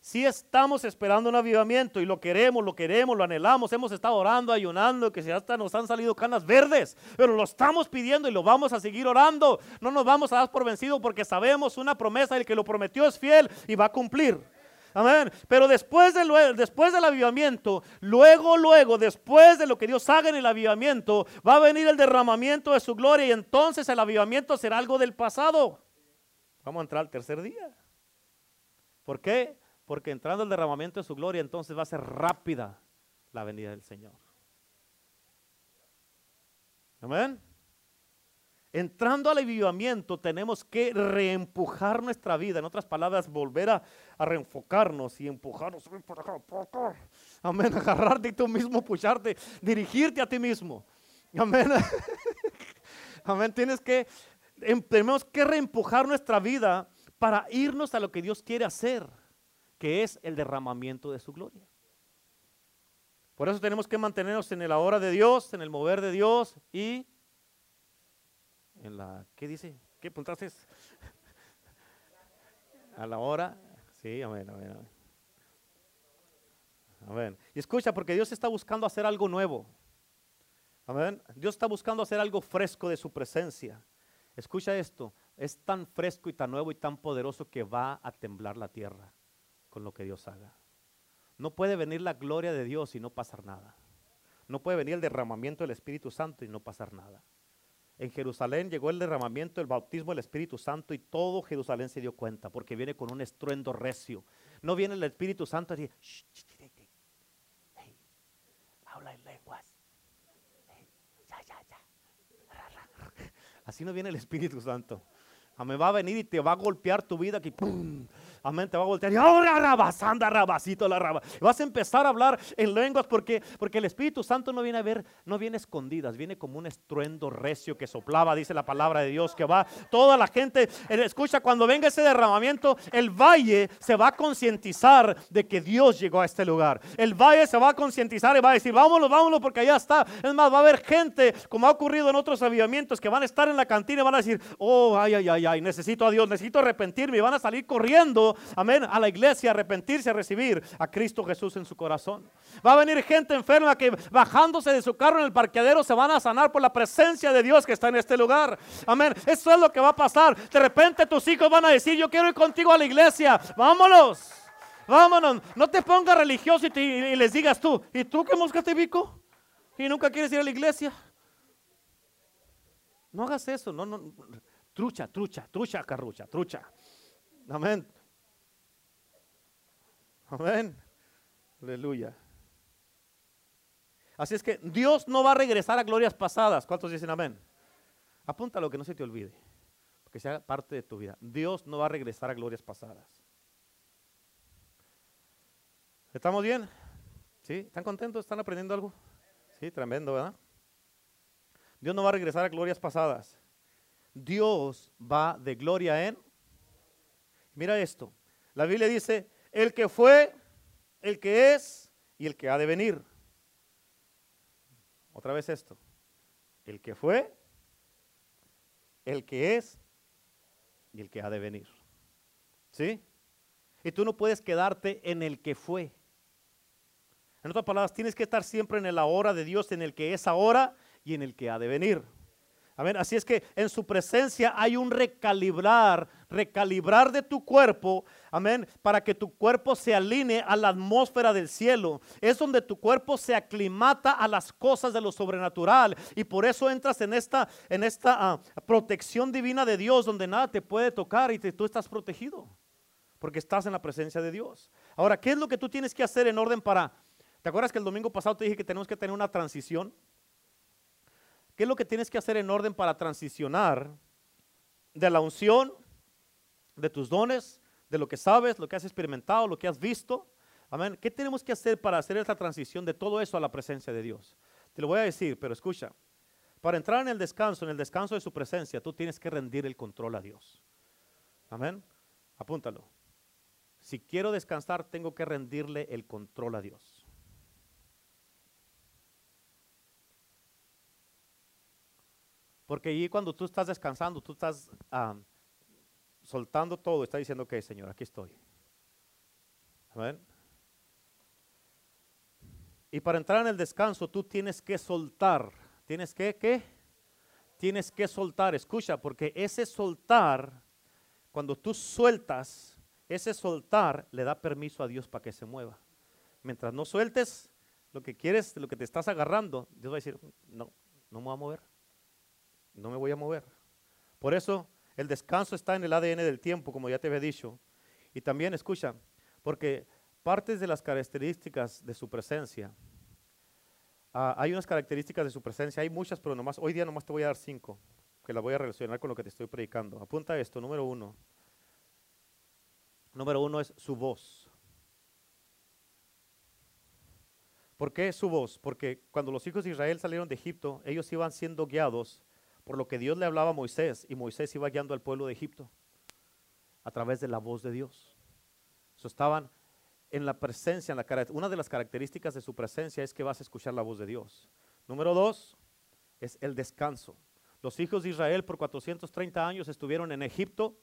si estamos esperando un avivamiento y lo queremos, lo queremos, lo anhelamos. Hemos estado orando, ayunando, que hasta nos han salido canas verdes, pero lo estamos pidiendo y lo vamos a seguir orando. No nos vamos a dar por vencido porque sabemos una promesa, el que lo prometió es fiel y va a cumplir. Amén. Pero después, de, después del avivamiento, luego, luego, después de lo que Dios haga en el avivamiento, va a venir el derramamiento de su gloria y entonces el avivamiento será algo del pasado. Vamos a entrar al tercer día. ¿Por qué? Porque entrando al derramamiento de su gloria, entonces va a ser rápida la venida del Señor. Amén. Entrando al avivamiento tenemos que reempujar nuestra vida, en otras palabras, volver a, reenfocarnos y empujarnos. Amén, agarrarte tú mismo, pucharte, dirigirte a ti mismo. Amén. Amén, tienes que, em, tenemos que reempujar nuestra vida para irnos a lo que Dios quiere hacer, que es el derramamiento de su gloria. Por eso tenemos que mantenernos en la hora de Dios, en el mover de Dios y en la, ¿qué dice? ¿Qué puntaste? A la hora. Sí, amén, amén, amén. Amén. Y escucha, porque Dios está buscando hacer algo nuevo. Amén. Dios está buscando hacer algo fresco de su presencia. Escucha esto. Es tan fresco y tan nuevo y tan poderoso que va a temblar la tierra con lo que Dios haga. No puede venir la gloria de Dios y no pasar nada. No puede venir el derramamiento del Espíritu Santo y no pasar nada. En Jerusalén llegó el derramamiento, el bautismo del Espíritu Santo y todo Jerusalén se dio cuenta porque viene con un estruendo recio. No viene el Espíritu Santo y habla en lenguas. Así no viene el Espíritu Santo. Me va a venir y te va a golpear tu vida aquí. ¡pum! Amén, te va a voltear y ahora rabasanda, rabasito la raba. Vas a empezar a hablar en lenguas porque, porque el Espíritu Santo no viene a ver, no viene escondidas, viene como un estruendo recio que soplaba, dice la palabra de Dios, que va toda la gente, eh, escucha, cuando venga ese derramamiento, el valle se va a concientizar de que Dios llegó a este lugar. El valle se va a concientizar y va a decir, vámonos, vámonos, porque allá está. Es más, va a haber gente, como ha ocurrido en otros avivamientos, que van a estar en la cantina y van a decir, oh, ay, ay, ay, ay, necesito a Dios, necesito arrepentirme y van a salir corriendo amén, a la iglesia, arrepentirse, a recibir a Cristo Jesús en su corazón. Va a venir gente enferma que bajándose de su carro en el parqueadero se van a sanar por la presencia de Dios que está en este lugar. Amén. Eso es lo que va a pasar. De repente tus hijos van a decir, yo quiero ir contigo a la iglesia. Vámonos. Vámonos. No te pongas religioso y, les digas tú, ¿y tú qué mosca te bico? Y nunca quieres ir a la iglesia. No hagas eso, no, no. Trucha, trucha, trucha, carrucha, trucha. Amén. Amén. Aleluya. Así es que Dios no va a regresar a glorias pasadas. ¿Cuántos dicen amén? Apúntalo que no se te olvide, que sea parte de tu vida. Dios no va a regresar a glorias pasadas. ¿Estamos bien? ¿Sí? ¿Están contentos? ¿Están aprendiendo algo? Sí, tremendo, ¿verdad? Dios no va a regresar a glorias pasadas. Dios va de gloria en... Mira esto. La Biblia dice, el que fue, el que es y el que ha de venir. Otra vez esto. El que fue, el que es y el que ha de venir. ¿Sí? Y tú no puedes quedarte en el que fue. En otras palabras, tienes que estar siempre en el ahora de Dios, en el que es ahora y en el que ha de venir. Amén. Así es que en su presencia hay un recalibrar, recalibrar de tu cuerpo, amén, para que tu cuerpo se alinee a la atmósfera del cielo. Es donde tu cuerpo se aclimata a las cosas de lo sobrenatural y por eso entras en esta, en esta ah, protección divina de Dios, donde nada te puede tocar y tú estás protegido, porque estás en la presencia de Dios. Ahora, ¿qué es lo que tú tienes que hacer en orden para... ¿Te acuerdas que el domingo pasado te dije que tenemos que tener una transición? ¿Qué es lo que tienes que hacer en orden para transicionar de la unción, de tus dones, de lo que sabes, lo que has experimentado, lo que has visto? Amén. ¿Qué tenemos que hacer para hacer esta transición de todo eso a la presencia de Dios? Te lo voy a decir, pero escucha. Para entrar en el descanso, en el descanso de su presencia, tú tienes que rendir el control a Dios. Amén. Apúntalo. Si quiero descansar, tengo que rendirle el control a Dios. Porque allí cuando tú estás descansando, tú estás soltando todo, está diciendo, ok, Señor, aquí estoy. Amén. Y para entrar en el descanso, tú tienes que soltar. ¿Tienes que qué? Tienes que soltar. Escucha, porque ese soltar, cuando tú sueltas, ese soltar le da permiso a Dios para que se mueva. Mientras no sueltes lo que quieres, lo que te estás agarrando, Dios va a decir, no, no me voy a mover no me voy a mover. Por eso El descanso está en el ADN del tiempo, como ya te había dicho. Y también, escucha, porque partes de las características de su presencia, ah, hay unas características de su presencia, hay muchas, pero nomás, hoy día nomás te voy a dar cinco, que las voy a relacionar con lo que te estoy predicando. Apunta esto, número uno. Número uno es su voz. ¿Por qué su voz? Porque cuando los hijos de Israel salieron de Egipto, ellos iban siendo guiados por lo que Dios le hablaba a Moisés y Moisés iba guiando al pueblo de Egipto a través de la voz de Dios. Estaban en la presencia, en la una de las características de su presencia es que vas a escuchar la voz de Dios. Número dos es el descanso. Los hijos de Israel por 430 años estuvieron en Egipto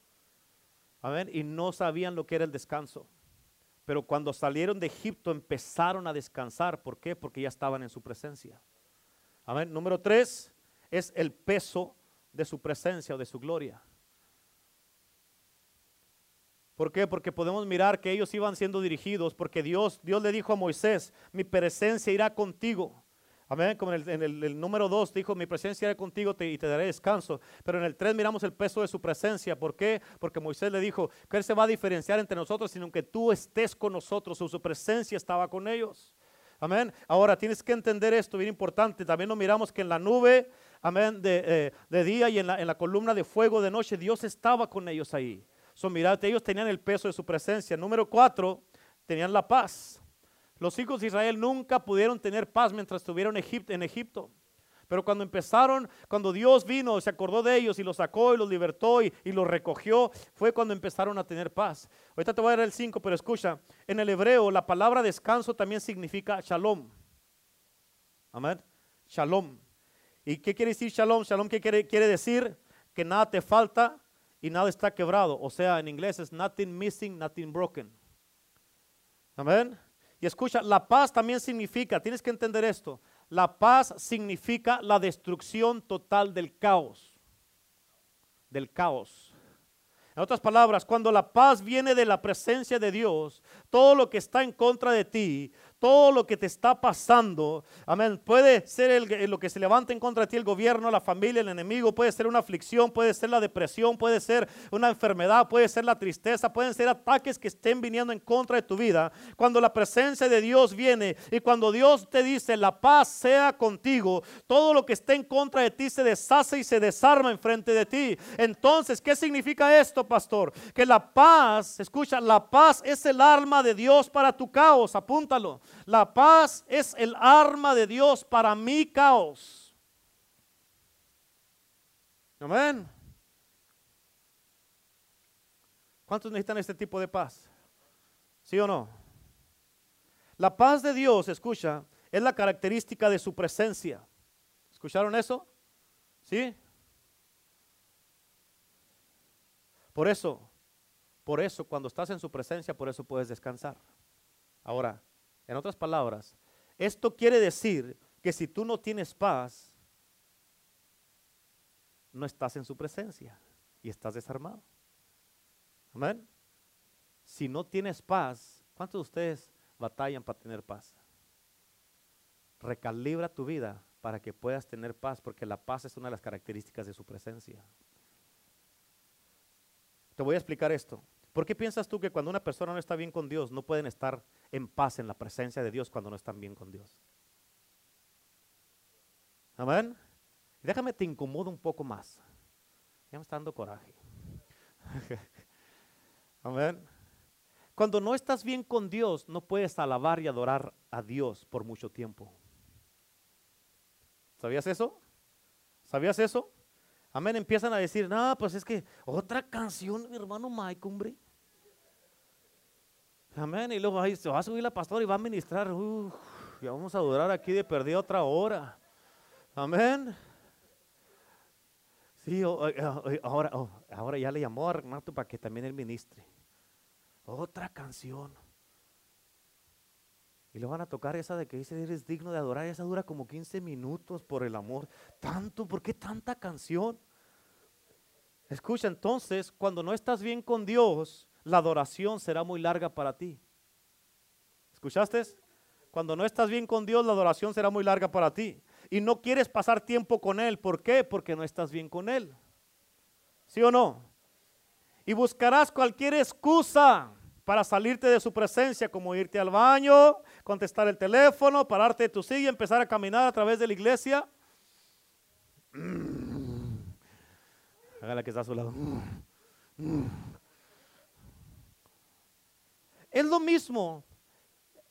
y no sabían lo que era el descanso. Pero cuando salieron de Egipto empezaron a descansar. ¿Por qué? Porque ya estaban en su presencia. Amén. Número tres es el peso de su presencia o de su gloria. ¿Por qué? Porque podemos mirar que ellos iban siendo dirigidos, porque Dios, Dios le dijo a Moisés, mi presencia irá contigo. Amén. Como en el, número 2 dijo, mi presencia irá contigo y te daré descanso. Pero en el 3 miramos el peso de su presencia. ¿Por qué? Porque Moisés le dijo que Él se va a diferenciar entre nosotros, sino que tú estés con nosotros. O su presencia estaba con ellos. Amén. Ahora tienes que entender esto, bien importante. También lo miramos que en la nube, amén, de, eh, día y en la, en la, columna de fuego de noche, Dios estaba con ellos ahí. Son, mirad, ellos tenían el peso de su presencia. Número cuatro, tenían la paz. Los hijos de Israel nunca pudieron tener paz mientras estuvieron en Egipto. Pero cuando empezaron, cuando Dios vino, se acordó de ellos y los sacó y los libertó y, los recogió, fue cuando empezaron a tener paz. Ahorita te voy a dar el 5, pero escucha, en el hebreo la palabra descanso también significa shalom. Amén. Shalom. ¿Y qué quiere decir shalom? Shalom, ¿qué quiere, quiere decir? Que nada te falta y nada está quebrado. O sea, en inglés es nothing missing, nothing broken. Amén. Y escucha, la paz también significa, tienes que entender esto, la paz significa la destrucción total del caos. Del caos. En otras palabras, cuando la paz viene de la presencia de Dios, todo lo que está en contra de ti, todo lo que te está pasando, amén, puede ser el, lo que se levanta en contra de ti, el gobierno, la familia, el enemigo, puede ser una aflicción, puede ser la depresión, puede ser una enfermedad, puede ser la tristeza, pueden ser ataques que estén viniendo en contra de tu vida. Cuando la presencia de Dios viene y cuando Dios te dice, la paz sea contigo, todo lo que esté en contra de ti se deshace y se desarma enfrente de ti. Entonces, ¿qué significa esto, pastor? Que la paz, escucha, la paz es el arma de Dios para tu caos, apúntalo. La paz es el arma de Dios para mi caos. Amén. ¿Cuántos necesitan este tipo de paz? ¿Sí o no? La paz de Dios, escucha, es la característica de su presencia. ¿Escucharon eso? ¿Sí? Por eso, por eso, cuando estás en su presencia, por eso puedes descansar. Ahora, en otras palabras, esto quiere decir que si tú no tienes paz, no estás en su presencia y estás desarmado. Amén. Si no tienes paz, ¿cuántos de ustedes batallan para tener paz? Recalibra tu vida para que puedas tener paz, porque la paz es una de las características de su presencia. Te voy a explicar esto. ¿Por qué piensas tú que cuando una persona no está bien con Dios, no pueden estar en paz en la presencia de Dios cuando no están bien con Dios? Amén. Déjame te incomodo un poco más. Ya me está dando coraje. Amén. Cuando no estás bien con Dios, no puedes alabar y adorar a Dios por mucho tiempo. ¿Sabías eso? ¿Sabías eso? Amén. Empiezan a decir, no, pues es que otra canción, mi hermano Mike, hombre. Amén. Y luego ahí se va a subir la pastora y va a ministrar. ya vamos a durar aquí de perder otra hora. Amén. Sí, ahora, ahora ya le llamó a Renato para que también él ministre. Otra canción. Y le van a tocar esa de que dice, eres digno de adorar. Esa dura como 15 minutos por el amor. Tanto, ¿por qué tanta canción? Escucha, entonces, cuando no estás bien con Dios, la adoración será muy larga para ti. ¿Escuchaste? Cuando no estás bien con Dios, la adoración será muy larga para ti. Y no quieres pasar tiempo con Él. ¿Por qué? Porque no estás bien con Él. ¿Sí o no? Y buscarás cualquier excusa para salirte de su presencia, como irte al baño, contestar el teléfono, pararte de tu silla empezar a caminar a través de la iglesia. Hágala que está a su lado. Es lo mismo,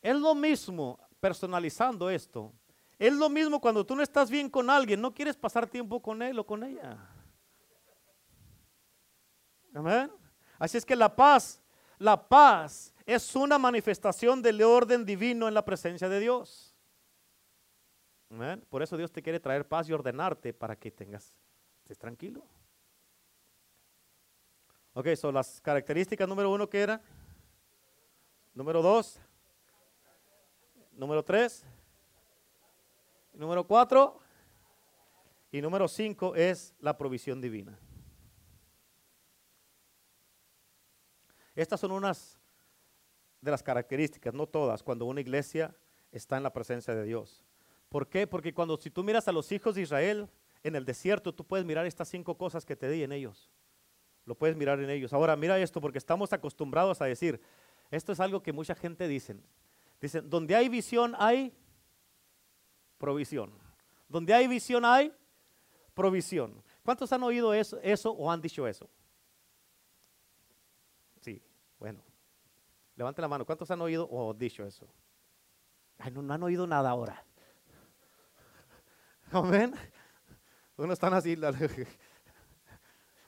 es lo mismo personalizando esto. Es lo mismo cuando tú no estás bien con alguien, no quieres pasar tiempo con él o con ella. Amén. Así es que la paz, la paz es una manifestación del orden divino en la presencia de Dios. Por eso Dios te quiere traer paz y ordenarte para que tengas, estés tranquilo. Ok, son las características número uno que era. Número dos. Número tres. Número cuatro. Y número cinco es la provisión divina. Estas son unas de las características, no todas, cuando una iglesia está en la presencia de Dios. ¿Por qué? Porque cuando si tú miras a los hijos de Israel en el desierto, tú puedes mirar estas cinco cosas que te di en ellos. Lo puedes mirar en ellos. Ahora mira esto porque estamos acostumbrados a decir, esto es algo que mucha gente dice. Dicen, donde hay visión hay provisión. Donde hay visión hay provisión. ¿Cuántos han oído eso, eso o han dicho eso? Bueno. Levante la mano. ¿Cuántos han oído o dicho eso? Ay, no, no han oído nada ahora. Amén. Uno están así.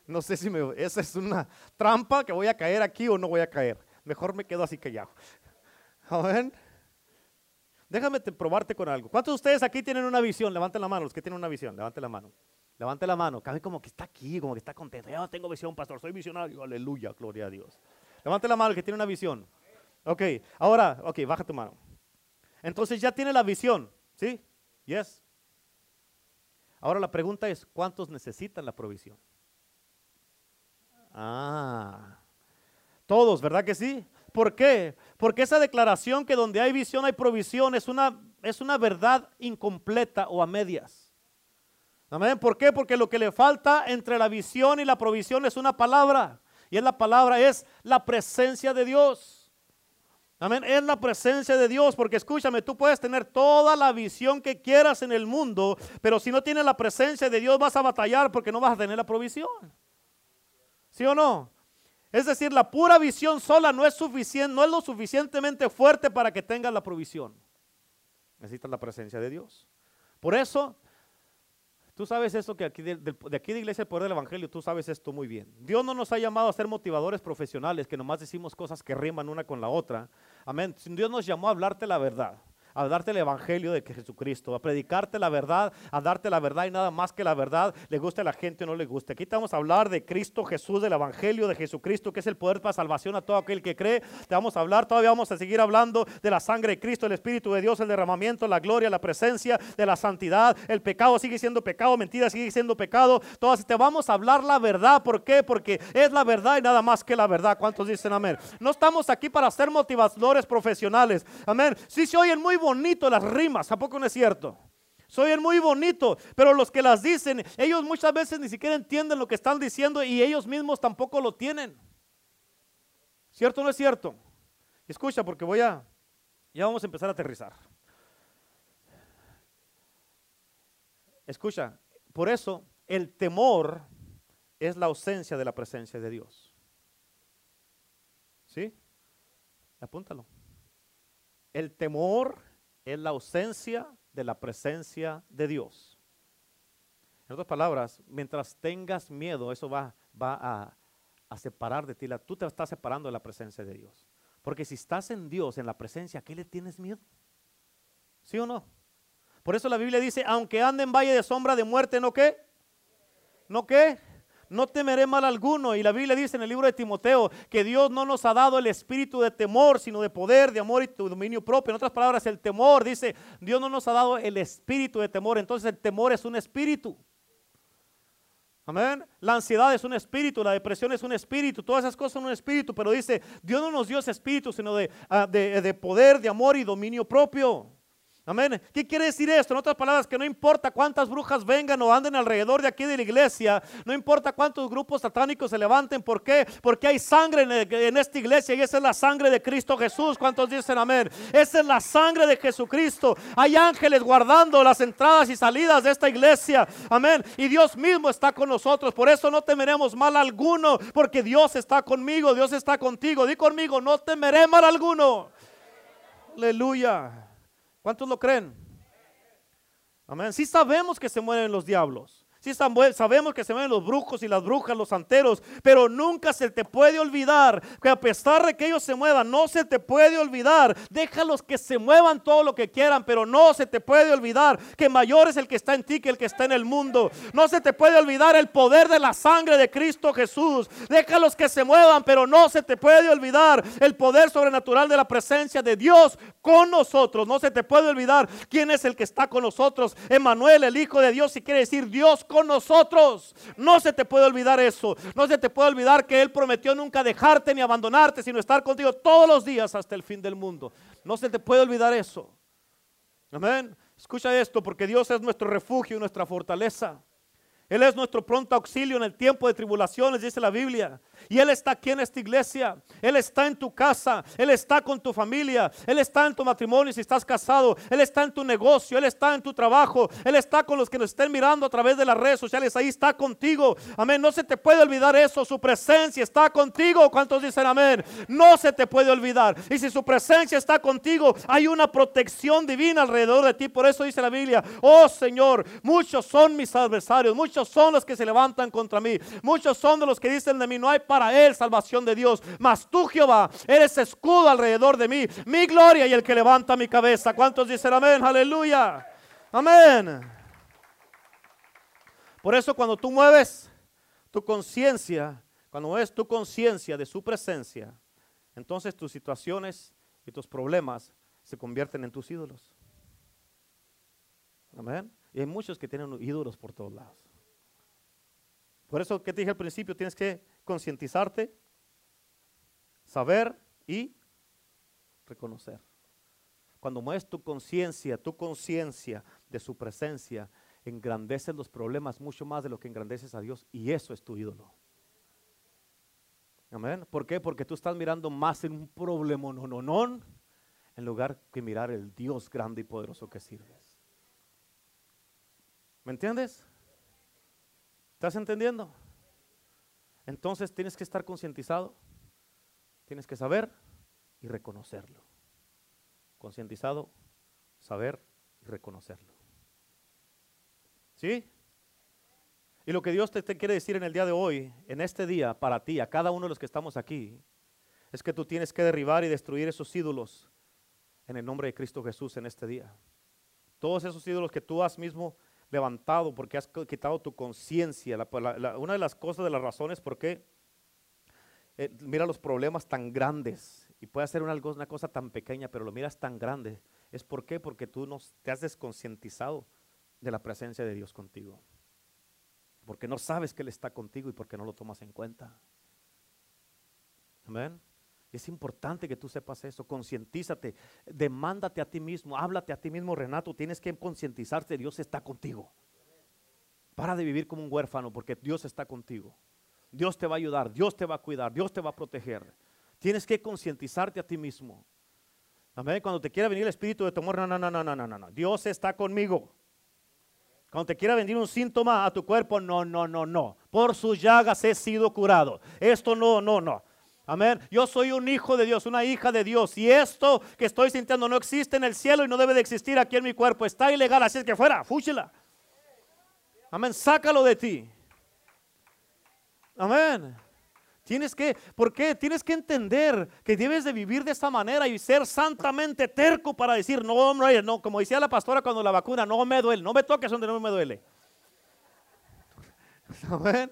No sé si me, esa es una trampa que voy a caer aquí o no voy a caer. Mejor me quedo así callado. Amén. Déjame probarte con algo. ¿Cuántos de ustedes aquí tienen una visión? Levanten la mano, los que tienen una visión. Levanten la mano. Levante la mano. Cabe como que está aquí, como que está contento. Yo tengo visión, pastor. Soy visionario. Aleluya, gloria a Dios. Levante la mano el que tiene una visión. Ok, ahora, ok, baja tu mano. Entonces ya tiene la visión. ¿Sí? Yes. Ahora la pregunta es, ¿cuántos necesitan la provisión? Ah, todos, ¿verdad que sí? ¿Por qué? Porque esa declaración que donde hay visión hay provisión es una, es una verdad incompleta o a medias. Amén. ¿Por qué? Porque lo que le falta entre la visión y la provisión es una palabra. Y es la palabra es la presencia de Dios. Amén. Es la presencia de Dios. Porque escúchame, tú puedes tener toda la visión que quieras en el mundo. Pero si no tienes la presencia de Dios vas a batallar porque no vas a tener la provisión. ¿Sí o no? Es decir, la pura visión sola no es suficiente, no es lo suficientemente fuerte para que tengas la provisión. Necesitas la presencia de Dios. Por eso, tú sabes esto que aquí de, aquí de Iglesia el Poder del Evangelio, tú sabes esto muy bien. Dios no nos ha llamado a ser motivadores profesionales que nomás decimos cosas que riman una con la otra. Amén. Dios nos llamó a hablarte la verdad a darte el evangelio de Jesucristo, a predicarte la verdad, a darte la verdad y nada más que la verdad, le guste a la gente o no le guste. Aquí te vamos a hablar de Cristo Jesús, del evangelio de Jesucristo, que es el poder para salvación a todo aquel que cree. Te vamos a hablar, todavía vamos a seguir hablando de la sangre de Cristo, el Espíritu de Dios, el derramamiento, la gloria, la presencia de la santidad. El pecado sigue siendo pecado, mentira sigue siendo pecado. Todas te vamos a hablar la verdad. ¿Por qué? Porque es la verdad y nada más que la verdad. ¿Cuántos dicen amén? No estamos aquí para ser motivadores profesionales. Amén. Sí se oyen muy bonito las rimas, ¿a poco no es cierto? Soy muy bonito, pero los que las dicen, ellos muchas veces ni siquiera entienden lo que están diciendo y ellos mismos tampoco lo tienen. ¿Cierto o no es cierto? Escucha, porque voy a, ya vamos a empezar a aterrizar. Escucha, por eso el temor es la ausencia de la presencia de Dios. ¿Sí? Apúntalo. El temor es la ausencia de la presencia de Dios. En otras palabras, mientras tengas miedo, eso va, va a, separar de ti. La, tú te estás separando de la presencia de Dios. Porque si estás en Dios, en la presencia, ¿a qué le tienes miedo? ¿Sí o no? Por eso la Biblia dice, aunque ande en valle de sombra de muerte, ¿no qué? ¿No qué? No temeré mal alguno. Y la Biblia dice en el libro de Timoteo que Dios no nos ha dado el espíritu de temor, sino de poder, de amor y dominio propio. En otras palabras, el temor, dice, Dios no nos ha dado el espíritu de temor. Entonces el temor es un espíritu. Amén. La ansiedad es un espíritu, la depresión es un espíritu, todas esas cosas son un espíritu, pero dice, Dios no nos dio ese espíritu, sino de, ah, de, de poder, de amor y dominio propio. Amén. ¿Qué quiere decir esto? En otras palabras, que no importa cuántas brujas vengan o anden alrededor de aquí de la iglesia, no importa cuántos grupos satánicos se levanten, ¿por qué? Porque hay sangre en, esta iglesia y esa es la sangre de Cristo Jesús. ¿Cuántos dicen amén? Esa es la sangre de Jesucristo. Hay ángeles guardando las entradas y salidas de esta iglesia. Amén. Y Dios mismo está con nosotros. Por eso no temeremos mal alguno, porque Dios está conmigo, Dios está contigo. Di conmigo, no temeré mal alguno. Aleluya. ¿Cuántos lo creen? Amén. Sí sabemos que se mueren los diablos. Sí sabemos que se ven los brujos y las brujas, los santeros, pero nunca se te puede olvidar que a pesar de que ellos se muevan, no se te puede olvidar. Déjalos que se muevan todo lo que quieran, pero no se te puede olvidar que mayor es el que está en ti que el que está en el mundo. No se te puede olvidar el poder de la sangre de Cristo Jesús. Déjalos que se muevan, pero no se te puede olvidar el poder sobrenatural de la presencia de Dios con nosotros. No se te puede olvidar quién es el que está con nosotros. Emanuel, el Hijo de Dios, si quiere decir Dios con nosotros. No se te puede olvidar eso. No se te puede olvidar que Él prometió nunca dejarte ni abandonarte, sino estar contigo todos los días hasta el fin del mundo. No se te puede olvidar eso. Amén. Escucha esto, porque Dios es nuestro refugio y nuestra fortaleza. Él es nuestro pronto auxilio en el tiempo de tribulaciones, dice la Biblia. Y Él está aquí en esta iglesia. Él está en tu casa. Él está con tu familia. Él está en tu matrimonio si estás casado. Él está en tu negocio. Él está en tu trabajo. Él está con los que nos estén mirando a través de las redes sociales. Ahí está contigo. Amén. No se te puede olvidar eso. Su presencia está contigo. ¿Cuántos dicen amén? No se te puede olvidar. Y si su presencia está contigo, hay una protección divina alrededor de ti. Por eso dice la Biblia, oh Señor, muchos son mis adversarios. Muchos son los que se levantan contra mí. Muchos son de los que dicen de mí, no hay para él salvación de Dios. Mas tú, Jehová, eres escudo alrededor de mí, mi gloria y el que levanta mi cabeza. ¿Cuántos dicen amén? Aleluya. Amén. Por eso cuando tú mueves tu conciencia, cuando mueves tu conciencia de su presencia, entonces tus situaciones y tus problemas se convierten en tus ídolos. Amén. Y hay muchos que tienen ídolos por todos lados. Por eso que te dije al principio, tienes que concientizarte, saber y reconocer. Cuando mueves tu conciencia, tu conciencia de su presencia, engrandeces los problemas mucho más de lo que engrandeces a Dios y eso es tu ídolo. Amén. ¿Por qué? Porque tú estás mirando más en un problema no, no, no, en lugar que mirar el Dios grande y poderoso que sirves. ¿Me entiendes? ¿Estás entendiendo? Entonces tienes que estar concientizado, tienes que saber y reconocerlo. Concientizado, saber y reconocerlo. ¿Sí? Y lo que Dios te, quiere decir en el día de hoy, en este día, para ti, a cada uno de los que estamos aquí, es que tú tienes que derribar y destruir esos ídolos en el nombre de Cristo Jesús en este día. Todos esos ídolos que tú has mismo levantado, porque has quitado tu conciencia. una de las cosas, de las razones por qué eh, mira los problemas tan grandes y puede ser una, cosa tan pequeña, pero lo miras tan grande, es por qué, porque tú no, te has desconcientizado de la presencia de Dios contigo. Porque no sabes que Él está contigo y porque no lo tomas en cuenta. Amén. Es importante que tú sepas eso, concientízate, demándate a ti mismo, háblate a ti mismo, Renato, tienes que concientizarte, Dios está contigo. Para de vivir como un huérfano porque Dios está contigo. Dios te va a ayudar, Dios te va a cuidar, Dios te va a proteger. Tienes que concientizarte a ti mismo. Amén. Cuando te quiera venir el espíritu de temor, no, no, no, no, no, no, no. Dios está conmigo. Cuando te quiera venir un síntoma a tu cuerpo, no, no, no, no. Por sus llagas he sido curado. Esto no, no, no. Amén. Yo soy un hijo de Dios, una hija de Dios. Y esto que estoy sintiendo no existe en el cielo y no debe de existir aquí en mi cuerpo. Está ilegal, así es que fuera, fúchila. Amén. Sácalo de ti. Amén. Tienes que, ¿por qué? Tienes que entender que debes de vivir de esta manera y ser santamente terco para decir, no, no, no, como decía la pastora cuando la vacuna, no me duele, no me toques donde no me duele. Amén.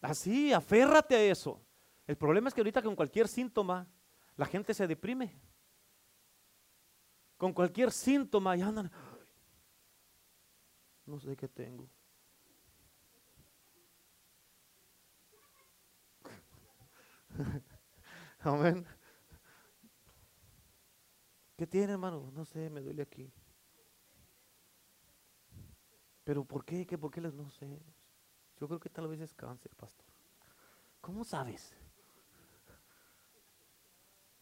Así, aférrate a eso. El problema es que ahorita con cualquier síntoma la gente se deprime. Con cualquier síntoma y andan, no sé qué tengo. Amén. ¿Qué tiene, hermano? No sé, me duele aquí. Pero ¿por qué? ¿Qué? ¿Por qué les no sé? Yo creo que tal vez es cáncer, pastor. ¿Cómo sabes?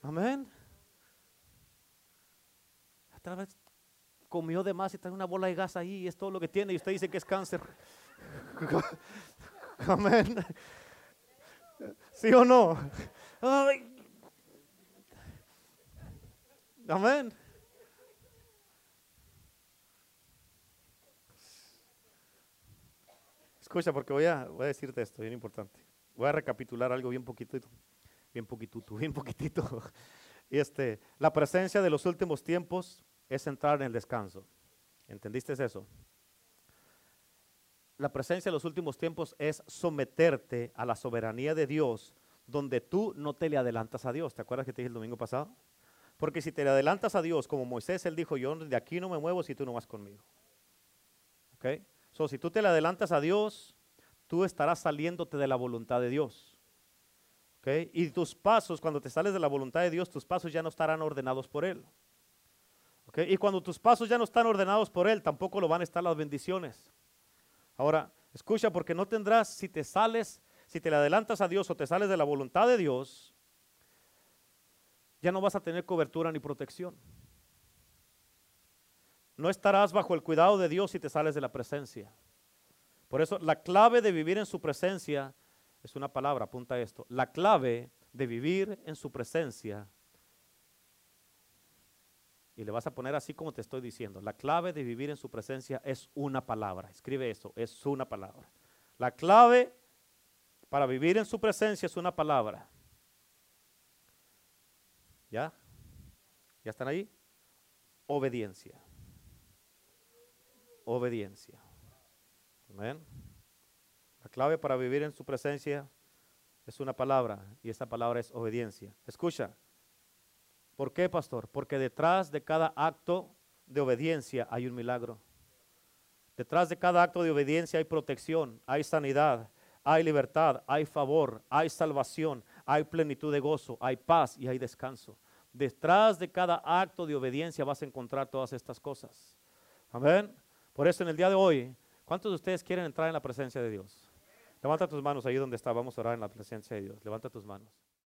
Amén. Tal vez comió de más y trae una bola de gas ahí y es todo lo que tiene y usted dice que es cáncer. Amén. ¿Sí o no? Amén. Escucha, porque voy a, voy a decirte esto, bien importante. Voy a recapitular algo bien poquitito, bien poquitito, bien poquitito. Y este, la presencia de los últimos tiempos es entrar en el descanso. ¿Entendiste eso? La presencia de los últimos tiempos es someterte a la soberanía de Dios, donde tú no te le adelantas a Dios. ¿Te acuerdas que te dije el domingo pasado? Porque si te le adelantas a Dios, como Moisés, él dijo, yo de aquí no me muevo si tú no vas conmigo. ¿Ok? So, si tú te le adelantas a Dios, tú estarás saliéndote de la voluntad de Dios. ¿Ok? Y tus pasos, cuando te sales de la voluntad de Dios, tus pasos ya no estarán ordenados por Él. ¿Ok? Y cuando tus pasos ya no están ordenados por Él, tampoco lo van a estar las bendiciones. Ahora, escucha, porque no tendrás, si te sales, si te le adelantas a Dios o te sales de la voluntad de Dios, ya no vas a tener cobertura ni protección. No estarás bajo el cuidado de Dios si te sales de la presencia. Por eso la clave de vivir en su presencia es una palabra, apunta esto. La clave de vivir en su presencia, y le vas a poner así como te estoy diciendo, la clave de vivir en su presencia es una palabra. Escribe eso, es una palabra. La clave para vivir en su presencia es una palabra. ¿Ya? ¿Ya están ahí? Obediencia. Obediencia. Amén. La clave para vivir en su presencia es una palabra y esa palabra es obediencia. Escucha. ¿Por qué, pastor? Porque detrás de cada acto de obediencia hay un milagro. Detrás de cada acto de obediencia hay protección, hay sanidad, hay libertad, hay favor, hay salvación, hay plenitud de gozo, hay paz y hay descanso. Detrás de cada acto de obediencia vas a encontrar todas estas cosas. Amén. Por eso en el día de hoy, ¿cuántos de ustedes quieren entrar en la presencia de Dios? Levanta tus manos ahí donde está. Vamos a orar en la presencia de Dios. Levanta tus manos.